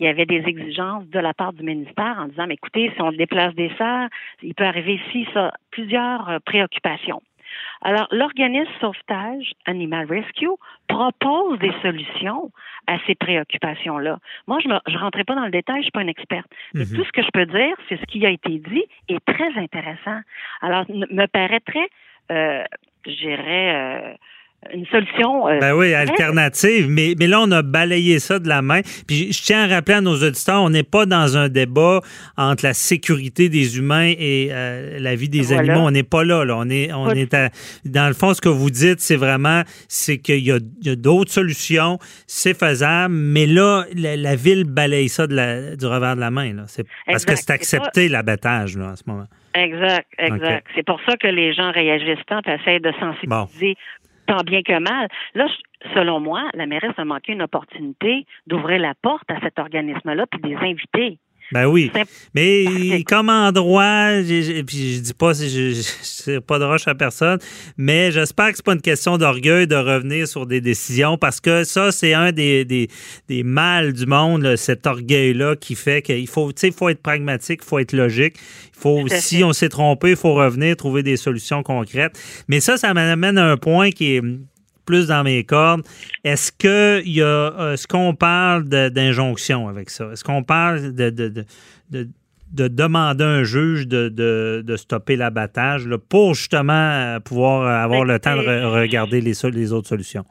il y avait des exigences de la part du ministère en disant, mais écoutez, si on déplace des serres, il peut arriver ici ça, plusieurs euh, préoccupations. Alors, l'organisme sauvetage Animal Rescue propose des solutions à ces préoccupations-là. Moi, je ne rentrais pas dans le détail, je suis pas une experte. Mais mhm. tout ce que je peux dire, c'est ce qui a été dit est très intéressant. Alors, me paraîtrait, euh, je dirais, euh, une solution. Euh, ben oui, alternative. Mais, mais là, on a balayé ça de la main. Puis je tiens à rappeler à nos auditeurs, on n'est pas dans un débat entre la sécurité des humains et euh, la vie des animaux. On n'est pas là. là. On est, on est dans le fond, ce que vous dites, c'est vraiment c'est qu'il y a, d'autres solutions, c'est faisable, mais là, la, ville balaye ça de la, du revers de la main. Là. Parce que c'est accepté l'abattage là, en ce moment. Exact, exact. C'est pour ça que les gens réagissent tant, essayent de sensibiliser tant bien que mal. Là, selon moi, la mairesse a manqué une opportunité d'ouvrir la porte à cet organisme-là puis de les inviter. Ben oui. Mais comme endroit, puis je dis pas, je, pas de roche à personne, mais j'espère que c'est pas une question d'orgueil de revenir sur des décisions parce que ça, c'est un des, des, des mâles du monde, cet orgueil-là qui fait qu'il faut, faut être pragmatique, il faut être logique. Il faut, si on s'est trompé, il faut revenir, trouver des solutions concrètes. Mais ça, ça m'amène à un point qui est plus dans mes cordes. Est-ce que y a, est-ce qu'on parle d'injonction avec ça? Est-ce qu'on parle de, de, de, demander à un juge de, stopper l'abattage pour justement euh, pouvoir avoir le temps de regarder les, les autres solutions?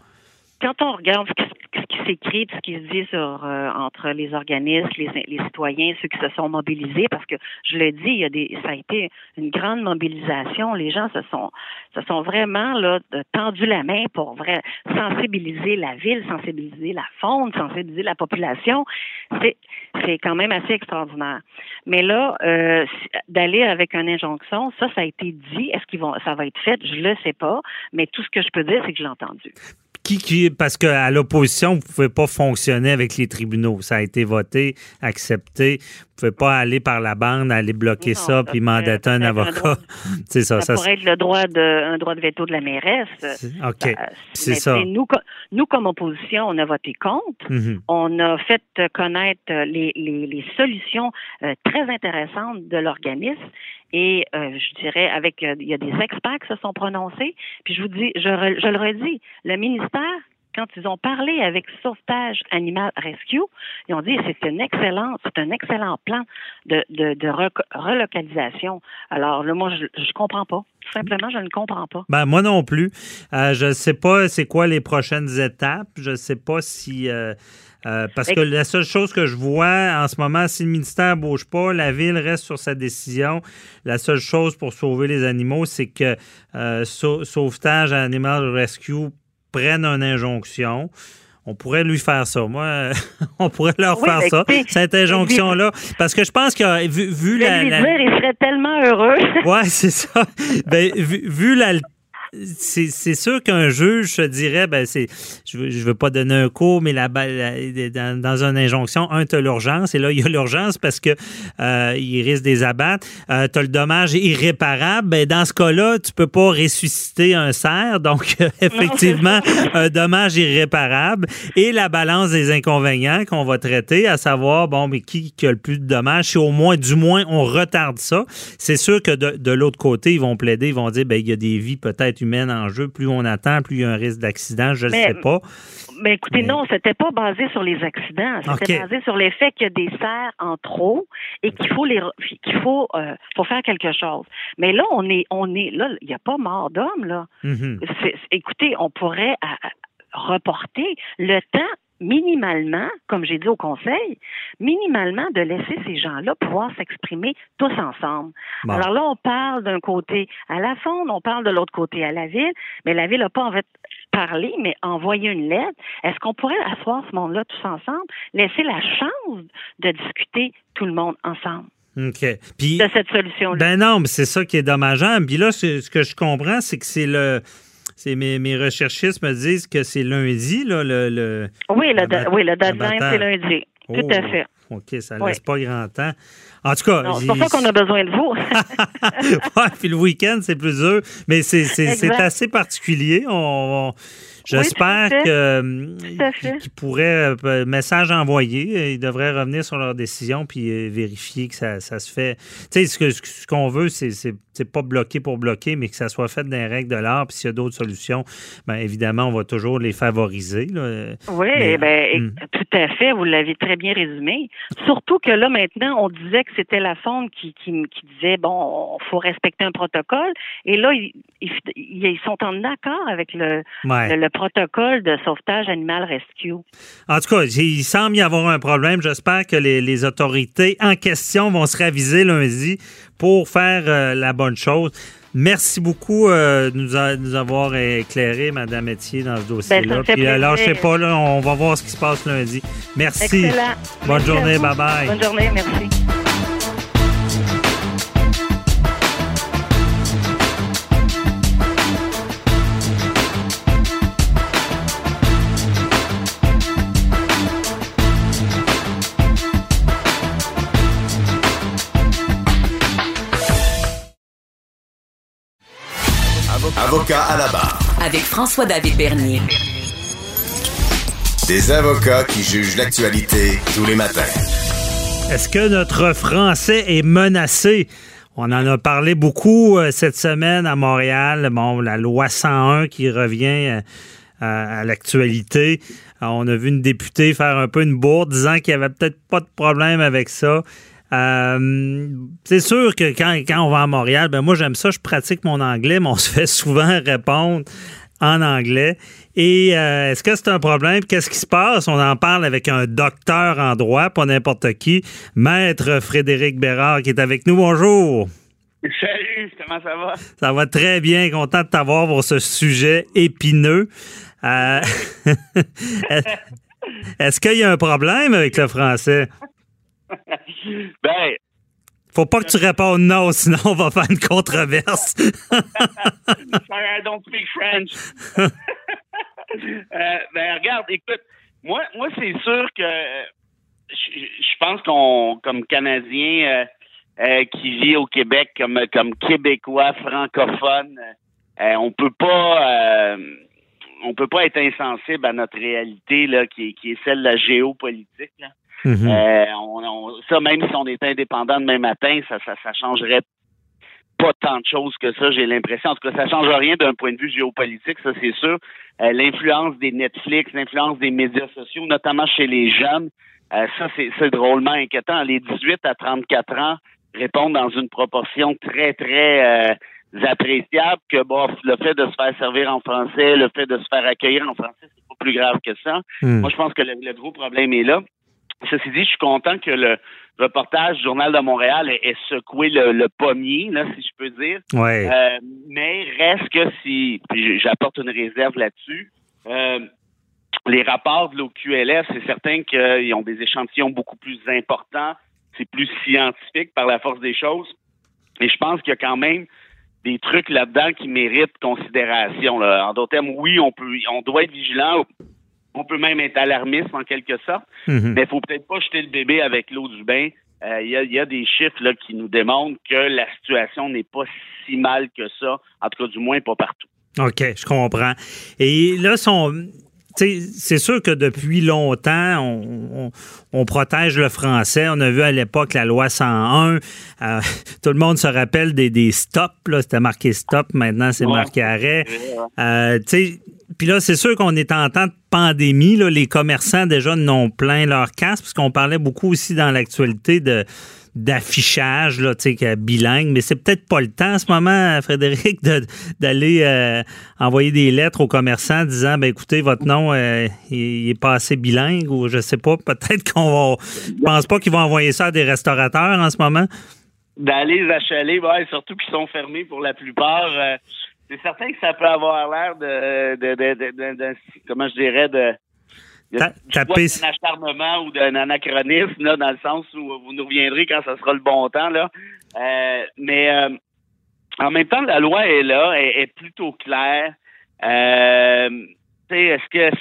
Quand on regarde ce qui s'écrit, ce qui se dit euh, entre les organismes, les, citoyens, ceux qui se sont mobilisés, parce que je le dis, ça a été une grande mobilisation. Les gens se sont, vraiment là tendu la main pour sensibiliser la ville, sensibiliser la faune, sensibiliser la population. C'est, quand même assez extraordinaire. Mais là, euh, d'aller avec une injonction, ça, ça a été dit. Est-ce qu'ils vont, ça va être fait? Je le sais pas. Mais tout ce que je peux dire, c'est que je l'ai entendu. Qui, parce qu'à l'opposition, pouvez pas fonctionner avec les tribunaux. Ça a été voté, accepté. Vous ne pouvez pas aller par la bande, aller bloquer ça, puis mandater un avocat. C'est ça. Ça, pourrait être le droit de, un droit de veto de la mairesse. OK. Euh, c'est ça. Nous, nous, comme opposition, on a voté contre. Mm-hmm. On a fait connaître les, les, les solutions euh, très intéressantes de l'organisme. Et euh, je dirais, avec il y a des experts qui se sont prononcés. Puis je vous dis, je, je le redis, le ministère quand ils ont parlé avec Sauvetage Animal Rescue, ils ont dit que c'est une excellente, c'est un excellent plan de, de, de relocalisation. Alors là, moi, je, je comprends pas. Tout simplement, je ne comprends pas. Ben, moi non plus. Euh, je ne sais pas c'est quoi les prochaines étapes. Je ne sais pas si. Euh, euh, parce que la seule chose que je vois en ce moment, si le ministère ne bouge pas, la ville reste sur sa décision. La seule chose pour sauver les animaux, c'est que Sauvetage Animal Rescue prenne une injonction. On pourrait lui faire ça. Moi, on pourrait leur faire ça, cette injonction-là. Parce que je pense que vu, vu la, il serait tellement heureux. oui, c'est ça. Ben, vu, vu la c'est sûr qu'un juge se dirait, ben c'est, je veux, veux pas donner un cours, mais la, dans, dans une injonction, un, tu as l'urgence, et là, il y a l'urgence parce que euh, il risque des abattre. Euh, tu as le dommage irréparable. Ben, dans ce cas-là, tu peux pas ressusciter un cerf, donc effectivement, un dommage irréparable. Et la balance des inconvénients qu'on va traiter, à savoir, bon, mais qui, qui a le plus de dommages, si au moins, du moins, on retarde ça. C'est sûr que de, de l'autre côté, ils vont plaider, ils vont dire, ben, il y a des vies peut-être humaine en jeu. Plus on attend, plus il y a un risque d'accident. Je ne sais pas. Mais écoutez, non, c'était pas basé sur les accidents. C'était basé sur l'effet qu'il y a des serres en trop et qu'il faut les qu'il faut euh, faut faire quelque chose. Mais là, on est on est là, il n'y a pas mort d'homme là. Mm-hmm. Écoutez, on pourrait reporter le temps minimalement, comme j'ai dit au conseil, minimalement de laisser ces gens-là pouvoir s'exprimer tous ensemble. Alors là, on parle d'un côté à la fonde, on parle de l'autre côté à la ville, mais la ville n'a pas en fait parlé, mais envoyer une lettre. Est-ce qu'on pourrait asseoir ce monde-là tous ensemble, laisser la chance de discuter tout le monde ensemble? OK. de cette solution-là. Ben non, mais c'est ça qui est dommageable. Puis là, ce que je comprends, c'est que c'est le c'est mes, mes, recherchistes me disent que c'est lundi, là, le, le Oui, le, oui, le deadline, c'est lundi. Tout à oh, fait. OK, ça ne laisse pas grand temps. En tout cas. C'est pour ça qu'on a besoin de vous. ouais, puis le week-end, c'est plus dur. Mais c'est assez particulier. On, J'espère que qu'ils pourraient euh, message envoyé, ils devraient revenir sur leur décision puis euh, vérifier que ça, ça se fait. Tu sais, ce que- ce qu'on veut, c'est pas bloquer pour bloquer, mais que ça soit fait dans les règles de l'art. Puis s'il y a d'autres solutions, bien évidemment, on va toujours les favoriser. là. Oui, Mais, ben, et- hmm. tout à fait. Vous l'avez très bien résumé. Surtout que là, maintenant, on disait que c'était la sonde qui, qui, qui disait, bon, il faut respecter un protocole. Et là, ils, ils, ils sont en accord avec le, Ouais. le, le protocole de sauvetage animal rescue. En tout cas, il semble y avoir un problème. J'espère que les, les autorités en question vont se raviser lundi pour faire euh, la bonne chose. Merci beaucoup euh, de nous, a- nous avoir éclairé, Mme Etier, dans ce dossier-là. Ben, fait Puis, euh, lâchez pas, là, on va voir ce qui se passe lundi. Merci. Excellent. Bonne Merci journée. vous. Bye-bye. Bonne journée. Merci. Avocat à la barre. Avec François-David Bernier. Des avocats qui jugent l'actualité tous les matins. Est-ce que notre français est menacé? On en a parlé beaucoup euh, cette semaine à Montréal. Bon, la loi 101 qui revient euh, à, à l'actualité. Euh, On a vu une députée faire un peu une bourde disant qu'il n'y avait peut-être pas de problème avec ça. Euh, c'est sûr que quand, quand on va à Montréal, ben moi j'aime ça, je pratique mon anglais, mais on se fait souvent répondre en anglais. Et euh, est-ce que c'est un problème? Qu'est-ce qui se passe? On en parle avec un docteur en droit, pas n'importe qui, Maître Frédéric Bérard, qui est avec nous. Bonjour. Salut, comment ça va? Ça va très bien. Content de t'avoir pour ce sujet épineux. Euh, Est-ce qu'il y a un problème avec le français? Ben, Faut pas que tu répondes non, sinon on va faire une controverse. I don't speak French. Euh, ben, regarde, écoute, moi, moi c'est sûr que euh, je je pense qu'on, comme Canadien euh, euh, qui vit au Québec, comme, comme Québécois francophone, on peut pas. on peut pas être insensible à notre réalité là, qui, est- qui est celle de la géopolitique. Là. Mhm. Euh, on, on- ça, même si on était indépendant demain matin, ça, ça, ça changerait pas tant de choses que ça, j'ai l'impression. En tout cas, ça change rien d'un point de vue géopolitique, ça c'est sûr. Euh, l'influence des Netflix, l'influence des médias sociaux, notamment chez les jeunes, euh, ça c'est drôlement inquiétant. Les 18 à 34 ans répondent dans une proportion très, très euh, appréciable que bon, le fait de se faire servir en français, le fait de se faire accueillir en français, c'est pas plus grave que ça. Hmm. Moi, je pense que le, le gros problème est là. Ceci dit, je suis content que le reportage du Journal de Montréal ait, secoué le, le pommier, là, si je peux dire. Ouais. Euh, mais reste que si, puis j'apporte une réserve là-dessus, euh, les rapports de l'OQLF, c'est certain qu'ils ont des échantillons beaucoup plus importants, c'est plus scientifique par la force des choses. Et je pense qu'il y a quand même des trucs là-dedans qui méritent considération. Là. En d'autres termes, oui, on peut, on doit être vigilant. On peut même être alarmiste en quelque sorte, Mhm. mais il faut peut-être pas jeter le bébé avec l'eau du bain. Euh, Il y, a, il y a des chiffres là, qui nous démontrent que la situation n'est pas si mal que ça, en tout cas du moins pas partout. OK, je comprends. Et là, son, c'est sûr que depuis longtemps, on, on- on protège le français. On a vu à l'époque la loi 101. Euh, tout le monde se rappelle des, des stops. C'était marqué stop. Maintenant, c'est Ouais. marqué arrêt. Euh, puis là, c'est sûr qu'on est en temps de pandémie. Là, les commerçants déjà n'ont plein leur casse, parce qu'on parlait beaucoup aussi dans l'actualité de d'affichage là, bilingue, mais c'est peut-être pas le temps en ce moment, Frédéric, d'aller euh, envoyer des lettres aux commerçants disant, ben écoutez, votre nom, euh, il, est pas assez bilingue, ou je sais pas, peut-être qu'on va, je pense pas qu'ils vont envoyer ça à des restaurateurs en ce moment. Dans les achalés, ouais, surtout qu'ils sont fermés pour la plupart, euh, c'est certain que ça peut avoir l'air de, de, de, de- comment je dirais, de, taper- d'un acharnement ou d'un anachronisme, là, dans le sens où vous nous reviendrez quand ça sera le bon temps, là. Euh, mais euh, en même temps, la loi est là, est, est plutôt claire. Euh, tu sais, est-ce que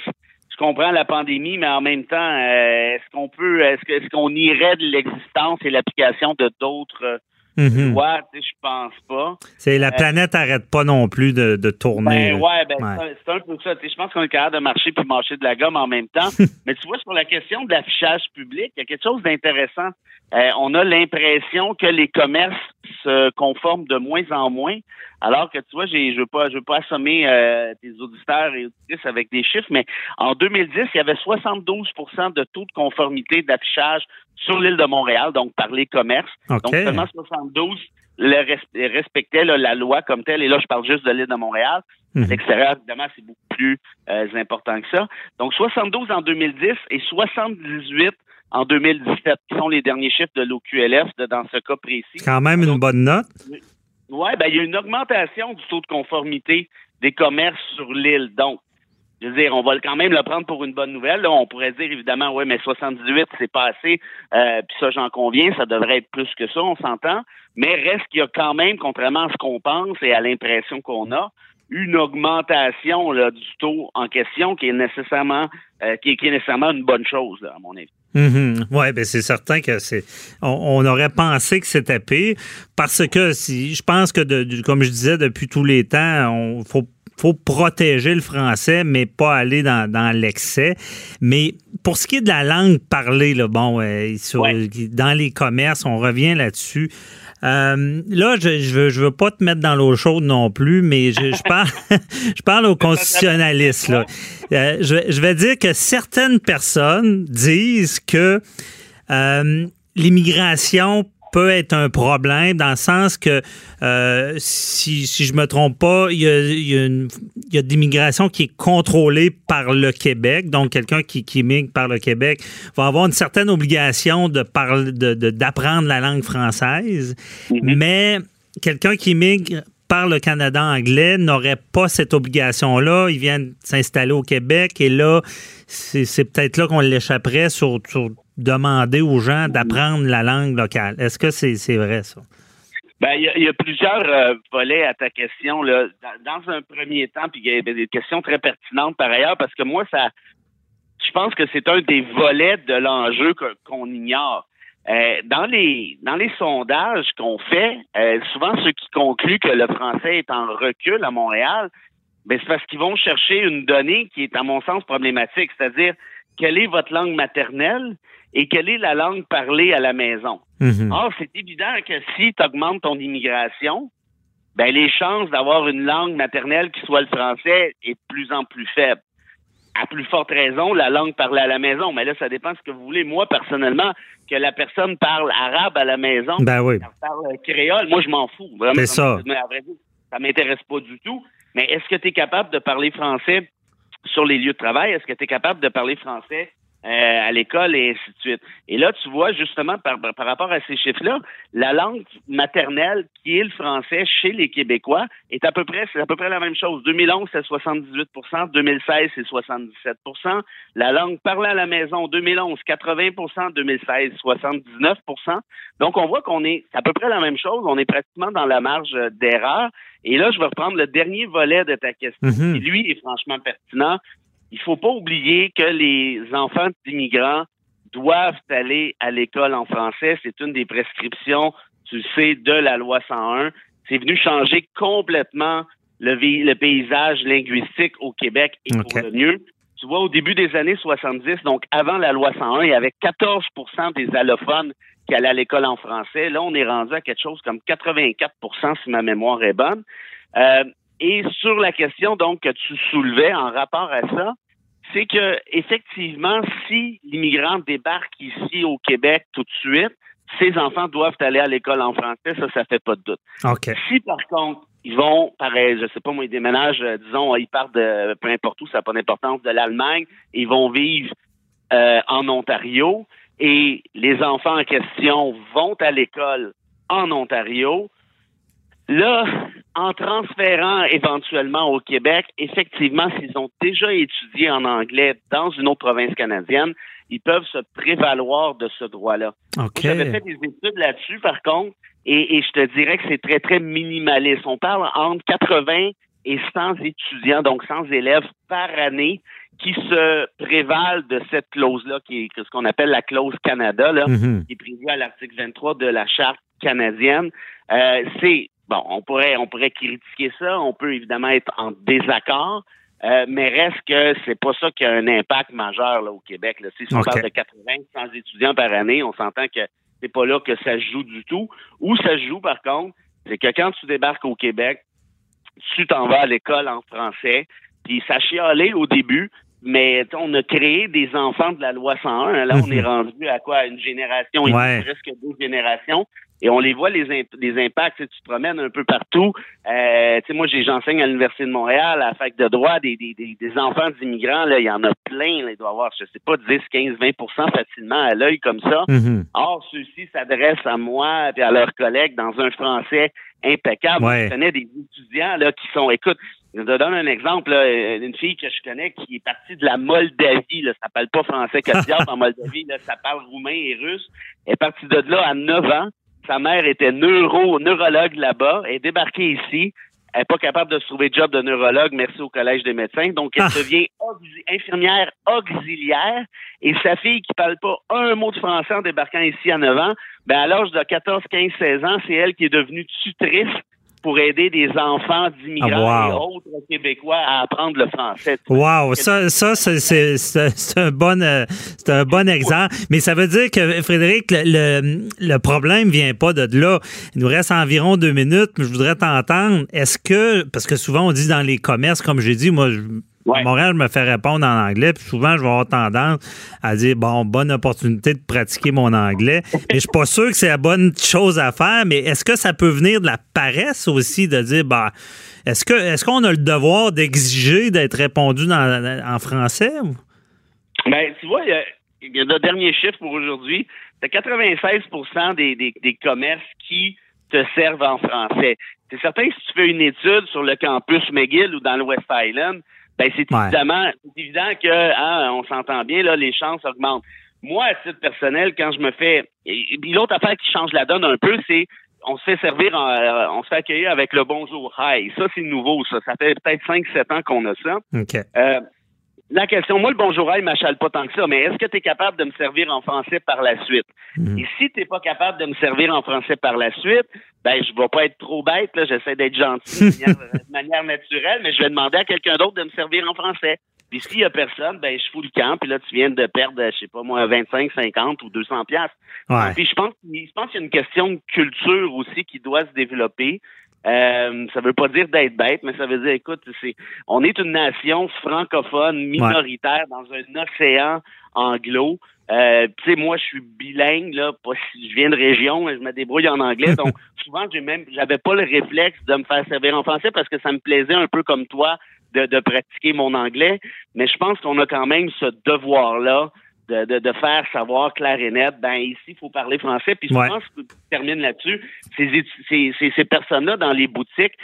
je comprends la pandémie, mais en même temps, euh, est-ce qu'on peut, est-ce que- est-ce qu'on irait de l'existence et l'application de d'autres euh, Mhm. loi, tu sais, je pense pas. C'est la planète n'arrête pas non plus de, de tourner. Ben ouais, ben Ouais. c'est un- peu ça. Tu sais, je pense qu'on est capable de marcher puis marcher de la gomme en même temps. Mais tu vois, sur la question de l'affichage public, il y a quelque chose d'intéressant. Euh, on a l'impression que les commerces se conforment de moins en moins. Alors que tu vois, j'ai, je veux pas, je veux pas assommer euh, tes auditeurs et auditrices avec des chiffres, mais en 2010, il y avait 72% de taux de conformité d'affichage sur l'île de Montréal, donc par les commerces. OK. Donc seulement 72 le res- respectaient là, la loi comme telle. Et là, je parle juste de l'île de Montréal. Mhm. À l'extérieur, évidemment, c'est beaucoup plus euh, important que ça. Donc, 72 en 2010 et 78 en 2017, qui sont les derniers chiffres de l'OQLF dans ce cas précis. Quand même une bonne note. Ouais, ben, il y a une augmentation du taux de conformité des commerces sur l'île. Donc, je veux dire, on va quand même le prendre pour une bonne nouvelle. Là, on pourrait dire évidemment, ouais, mais 78, c'est pas assez. Euh, Puis ça, j'en conviens, ça devrait être plus que ça, on s'entend. Mais reste qu'il y a quand même, contrairement à ce qu'on pense et à l'impression qu'on a, une augmentation là, du taux en question qui est nécessairement euh, qui, est, qui est nécessairement une bonne chose, là, à mon avis. Mhm. Ouais, ben c'est certain que c'est. On, on aurait pensé que c'était pire parce que si je pense que de, de- comme je disais depuis tous les temps, on faut faut protéger le français, mais pas aller dans, dans l'excès. Mais pour ce qui est de la langue parlée, là, bon, euh, sur- Ouais. dans les commerces, on revient là-dessus. Euh, là, je, je veux, je veux pas te mettre dans l'eau chaude non plus, mais je, je parle, je parle aux constitutionnalistes. Là. Euh, je, vais- je vais dire que certaines personnes disent que euh, l'immigration peut être un problème dans le sens que euh, si, si je me trompe pas, il y a, il y a une- il y a de l'immigration qui est contrôlée par le Québec. Donc, quelqu'un qui, qui immigre par le Québec va avoir une certaine obligation de parler, de, d'apprendre la langue française. Mais quelqu'un qui immigre par le Canada anglais n'aurait pas cette obligation-là. Ils viennent s'installer au Québec et là, c'est, c'est peut-être là qu'on l'échapperait sur, sur demander aux gens d'apprendre la langue locale. Est-ce que c'est, vrai, ça? Ben, il y, a- il y a plusieurs euh, volets à ta question. Là. Dans, dans un premier temps, puis il y a des questions très pertinentes par ailleurs, parce que moi, ça, je pense que c'est un des volets de l'enjeu qu'on ignore. Euh, dans les dans les sondages qu'on fait, euh, souvent ceux qui concluent que le français est en recul à Montréal, ben c'est parce qu'ils vont chercher une donnée qui est à mon sens problématique, c'est-à-dire quelle est votre langue maternelle? Et quelle est la langue parlée à la maison. Mhm. Or, c'est évident que si tu augmentes ton immigration, ben les chances d'avoir une langue maternelle qui soit le français est de plus en plus faible. À plus forte raison, la langue parlée à la maison. Mais là, ça dépend de ce que vous voulez. Moi, personnellement, que la personne parle arabe à la maison, Ben oui. qu'elle parle créole, moi, je m'en fous. Vraiment, ça. Mais à vrai dire, ça m'intéresse pas du tout. Mais est-ce que tu es capable de parler français sur les lieux de travail? Est-ce que tu es capable de parler français euh, à l'école et ainsi de suite? Et là, tu vois, justement, par, par rapport à ces chiffres-là, la langue maternelle, qui est le français chez les Québécois, est à peu près, c'est à peu près la même chose. 2011, c'est 78% 2016, c'est 77% La langue parlée à la maison, 2011, 80% 2016, 79% Donc, on voit qu'on est à peu près la même chose. On est pratiquement dans la marge euh, d'erreur. Et là, je vais reprendre le dernier volet de ta question, Mhm. qui, lui, est franchement pertinent. Il faut pas oublier que les enfants d'immigrants doivent aller à l'école en français. C'est une des prescriptions, tu le sais, de la loi 101. C'est venu changer complètement le, paysage linguistique au Québec et OK. pour le mieux. Tu vois, au début des années 70, donc avant la loi 101, il y avait 14% des allophones qui allaient à l'école en français. Là, on est rendu à quelque chose comme 84% si ma mémoire est bonne. Euh, et sur la question donc que tu soulevais en rapport à ça, c'est que effectivement, si l'immigrant débarque ici au Québec tout de suite, ses enfants doivent aller à l'école en français, ça, ça fait pas de doute. OK. Si par contre, ils vont, pareil, je sais pas moi, ils déménagent, euh, disons, ils partent de peu importe où, ça n'a pas d'importance, de l'Allemagne, ils vont vivre euh, en Ontario et les enfants en question vont à l'école en Ontario. Là, en transférant éventuellement au Québec, effectivement, s'ils ont déjà étudié en anglais dans une autre province canadienne, ils peuvent se prévaloir de ce droit-là. OK. J'avais fait des études là-dessus, par contre, et, et je te dirais que c'est très, très minimaliste. On parle entre 80 et 100 étudiants, donc 100 élèves par année, qui se prévalent de cette clause-là, qui est ce qu'on appelle la clause Canada, là, Mhm. qui est prévue à l'article 23 de la Charte canadienne. Euh, c'est bon, on pourrait on pourrait critiquer ça, on peut évidemment être en désaccord, euh, mais reste que c'est pas ça qui a un impact majeur là, au Québec. Là. Si on parle de 80 100 étudiants par année, on s'entend que c'est pas là que ça se joue du tout. Où ça se joue, par contre, c'est que quand tu débarques au Québec, tu t'en vas à l'école en français, puis ça chialait au début, mais on a créé des enfants de la loi 101. Là, on est mhm. rendu à quoi? Une génération, presque deux générations. Et on les voit, les, les impacts. Tu te promènes un peu partout. Euh, moi, j'enseigne à l'Université de Montréal, à la fac de droit, des, des, des enfants d'immigrants. Là, il y en a plein. Là, il doit y avoir, je sais pas, 10, 15, 20% facilement à l'œil comme ça. Mhm. Or, ceux-ci s'adressent à moi et à leurs collègues dans un français impeccable. Je connais des étudiants là, qui sont, écoute, je te donne un exemple, une fille que je connais qui est partie de la Moldavie, là, ça parle pas français qu'elle en Moldavie, là, ça parle roumain et russe. Elle est partie de là à 9 ans. Sa mère était neuro, neurologue là-bas. Elle est débarquée ici. Elle n'est pas capable de se trouver job de neurologue, merci au Collège des médecins. Donc, elle ah. devient infirmière auxiliaire. Et sa fille qui parle pas un mot de français en débarquant ici à 9 ans, ben à l'âge de 14, 15, 16 ans, c'est elle qui est devenue tutrice pour aider des enfants d'immigrants ah, et autres Québécois à apprendre le français. Wow, ça, ça c'est un bon euh, c'est un bon exemple. Mais ça veut dire que Frédéric, le, le, problème vient pas de là. Il nous reste environ deux minutes, mais je voudrais t'entendre. Est-ce que parce que souvent on dit dans les commerces, comme j'ai dit, moi à Montréal, je me fais répondre en anglais, puis souvent, je vais avoir tendance à dire, bon, bonne opportunité de pratiquer mon anglais. Mais je suis pas sûr que c'est la bonne chose à faire, mais est-ce que ça peut venir de la paresse aussi de dire, bah, est-ce que est-ce qu'on a le devoir d'exiger d'être répondu en français? Ben, tu vois, il y, a, le dernier chiffre pour aujourd'hui. C'est 96 des, des, des commerces qui te servent en français. C'est certain que si tu fais une étude sur le campus McGill ou dans le West Island, ben c'est évidemment, c'est évident que hein, on s'entend bien là, les chances augmentent. Moi, à titre personnel, quand je me fais, et, l'autre affaire qui change la donne un peu, c'est on se fait servir, euh, on se fait accueillir avec le bonjour hi. Ça, c'est nouveau, ça. Ça fait peut-être 5-7 ans qu'on a ça. Euh, la question, moi, le bonjour il m'achale pas tant que ça, mais est-ce que tu es capable de me servir en français par la suite? Mhm. Et si tu pas capable de me servir en français par la suite, ben, je vais pas être trop bête, là, j'essaie d'être gentil de manière, naturelle, mais je vais demander à quelqu'un d'autre de me servir en français. Puis s'il y a personne, ben, je fous le camp, puis là, tu viens de perdre, je sais pas moi, 25, 50 ou 200 pièces. Puis je pense, je pense qu'il y a une question de culture aussi qui doit se développer. Euh, ça veut pas dire d'être bête, mais ça veut dire, écoute, c'est, on est une nation francophone minoritaire dans un océan anglo. Euh, tu sais, moi, je suis bilingue, là, pas si je viens de région, je me débrouille en anglais. Donc, souvent, j'ai même, j'avais pas le réflexe de me faire servir en français parce que ça me plaisait un peu comme toi de, de pratiquer mon anglais. Mais je pense qu'on a quand même ce devoir-là de, de, faire savoir clair et net, ben ici, il faut parler français. Puis pense que je termine là-dessus. Ces, ces, ces, personnes-là dans les boutiques,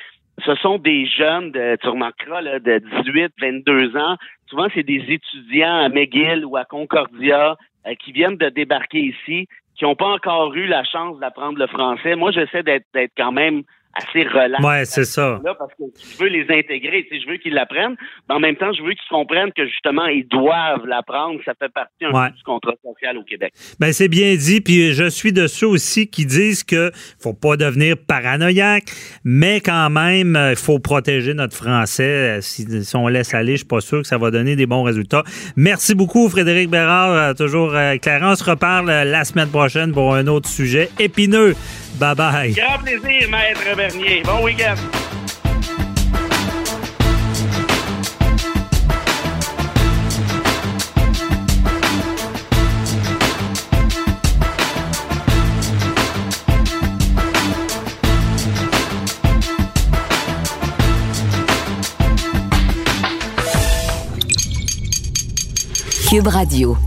ce sont des jeunes, de, tu remarqueras, là, de 18, 22 ans. Souvent, c'est des étudiants à McGill ou à Concordia euh, qui viennent de débarquer ici, qui n'ont pas encore eu la chance d'apprendre le français. Moi, j'essaie d'être quand même assez relax. Ouais, c'est ça. Là, parce que je veux les intégrer, je veux qu'ils l'apprennent, mais en même temps, je veux qu'ils comprennent que justement, ils doivent l'apprendre. Ça fait partie un peu du contrat social au Québec. Ben, c'est bien dit. Puis je suis de ceux aussi qui disent que faut pas devenir paranoïaque, mais quand même, il faut protéger notre français. Si, on laisse aller, je suis pas sûr que ça va donner des bons résultats. Merci beaucoup, Frédéric Bérard. Euh, toujours euh, éclairant. On se reparle euh, la semaine prochaine pour un autre sujet épineux. Bye bye. Grand plaisir, maître Bernier. Bon week-end. Cube Radio.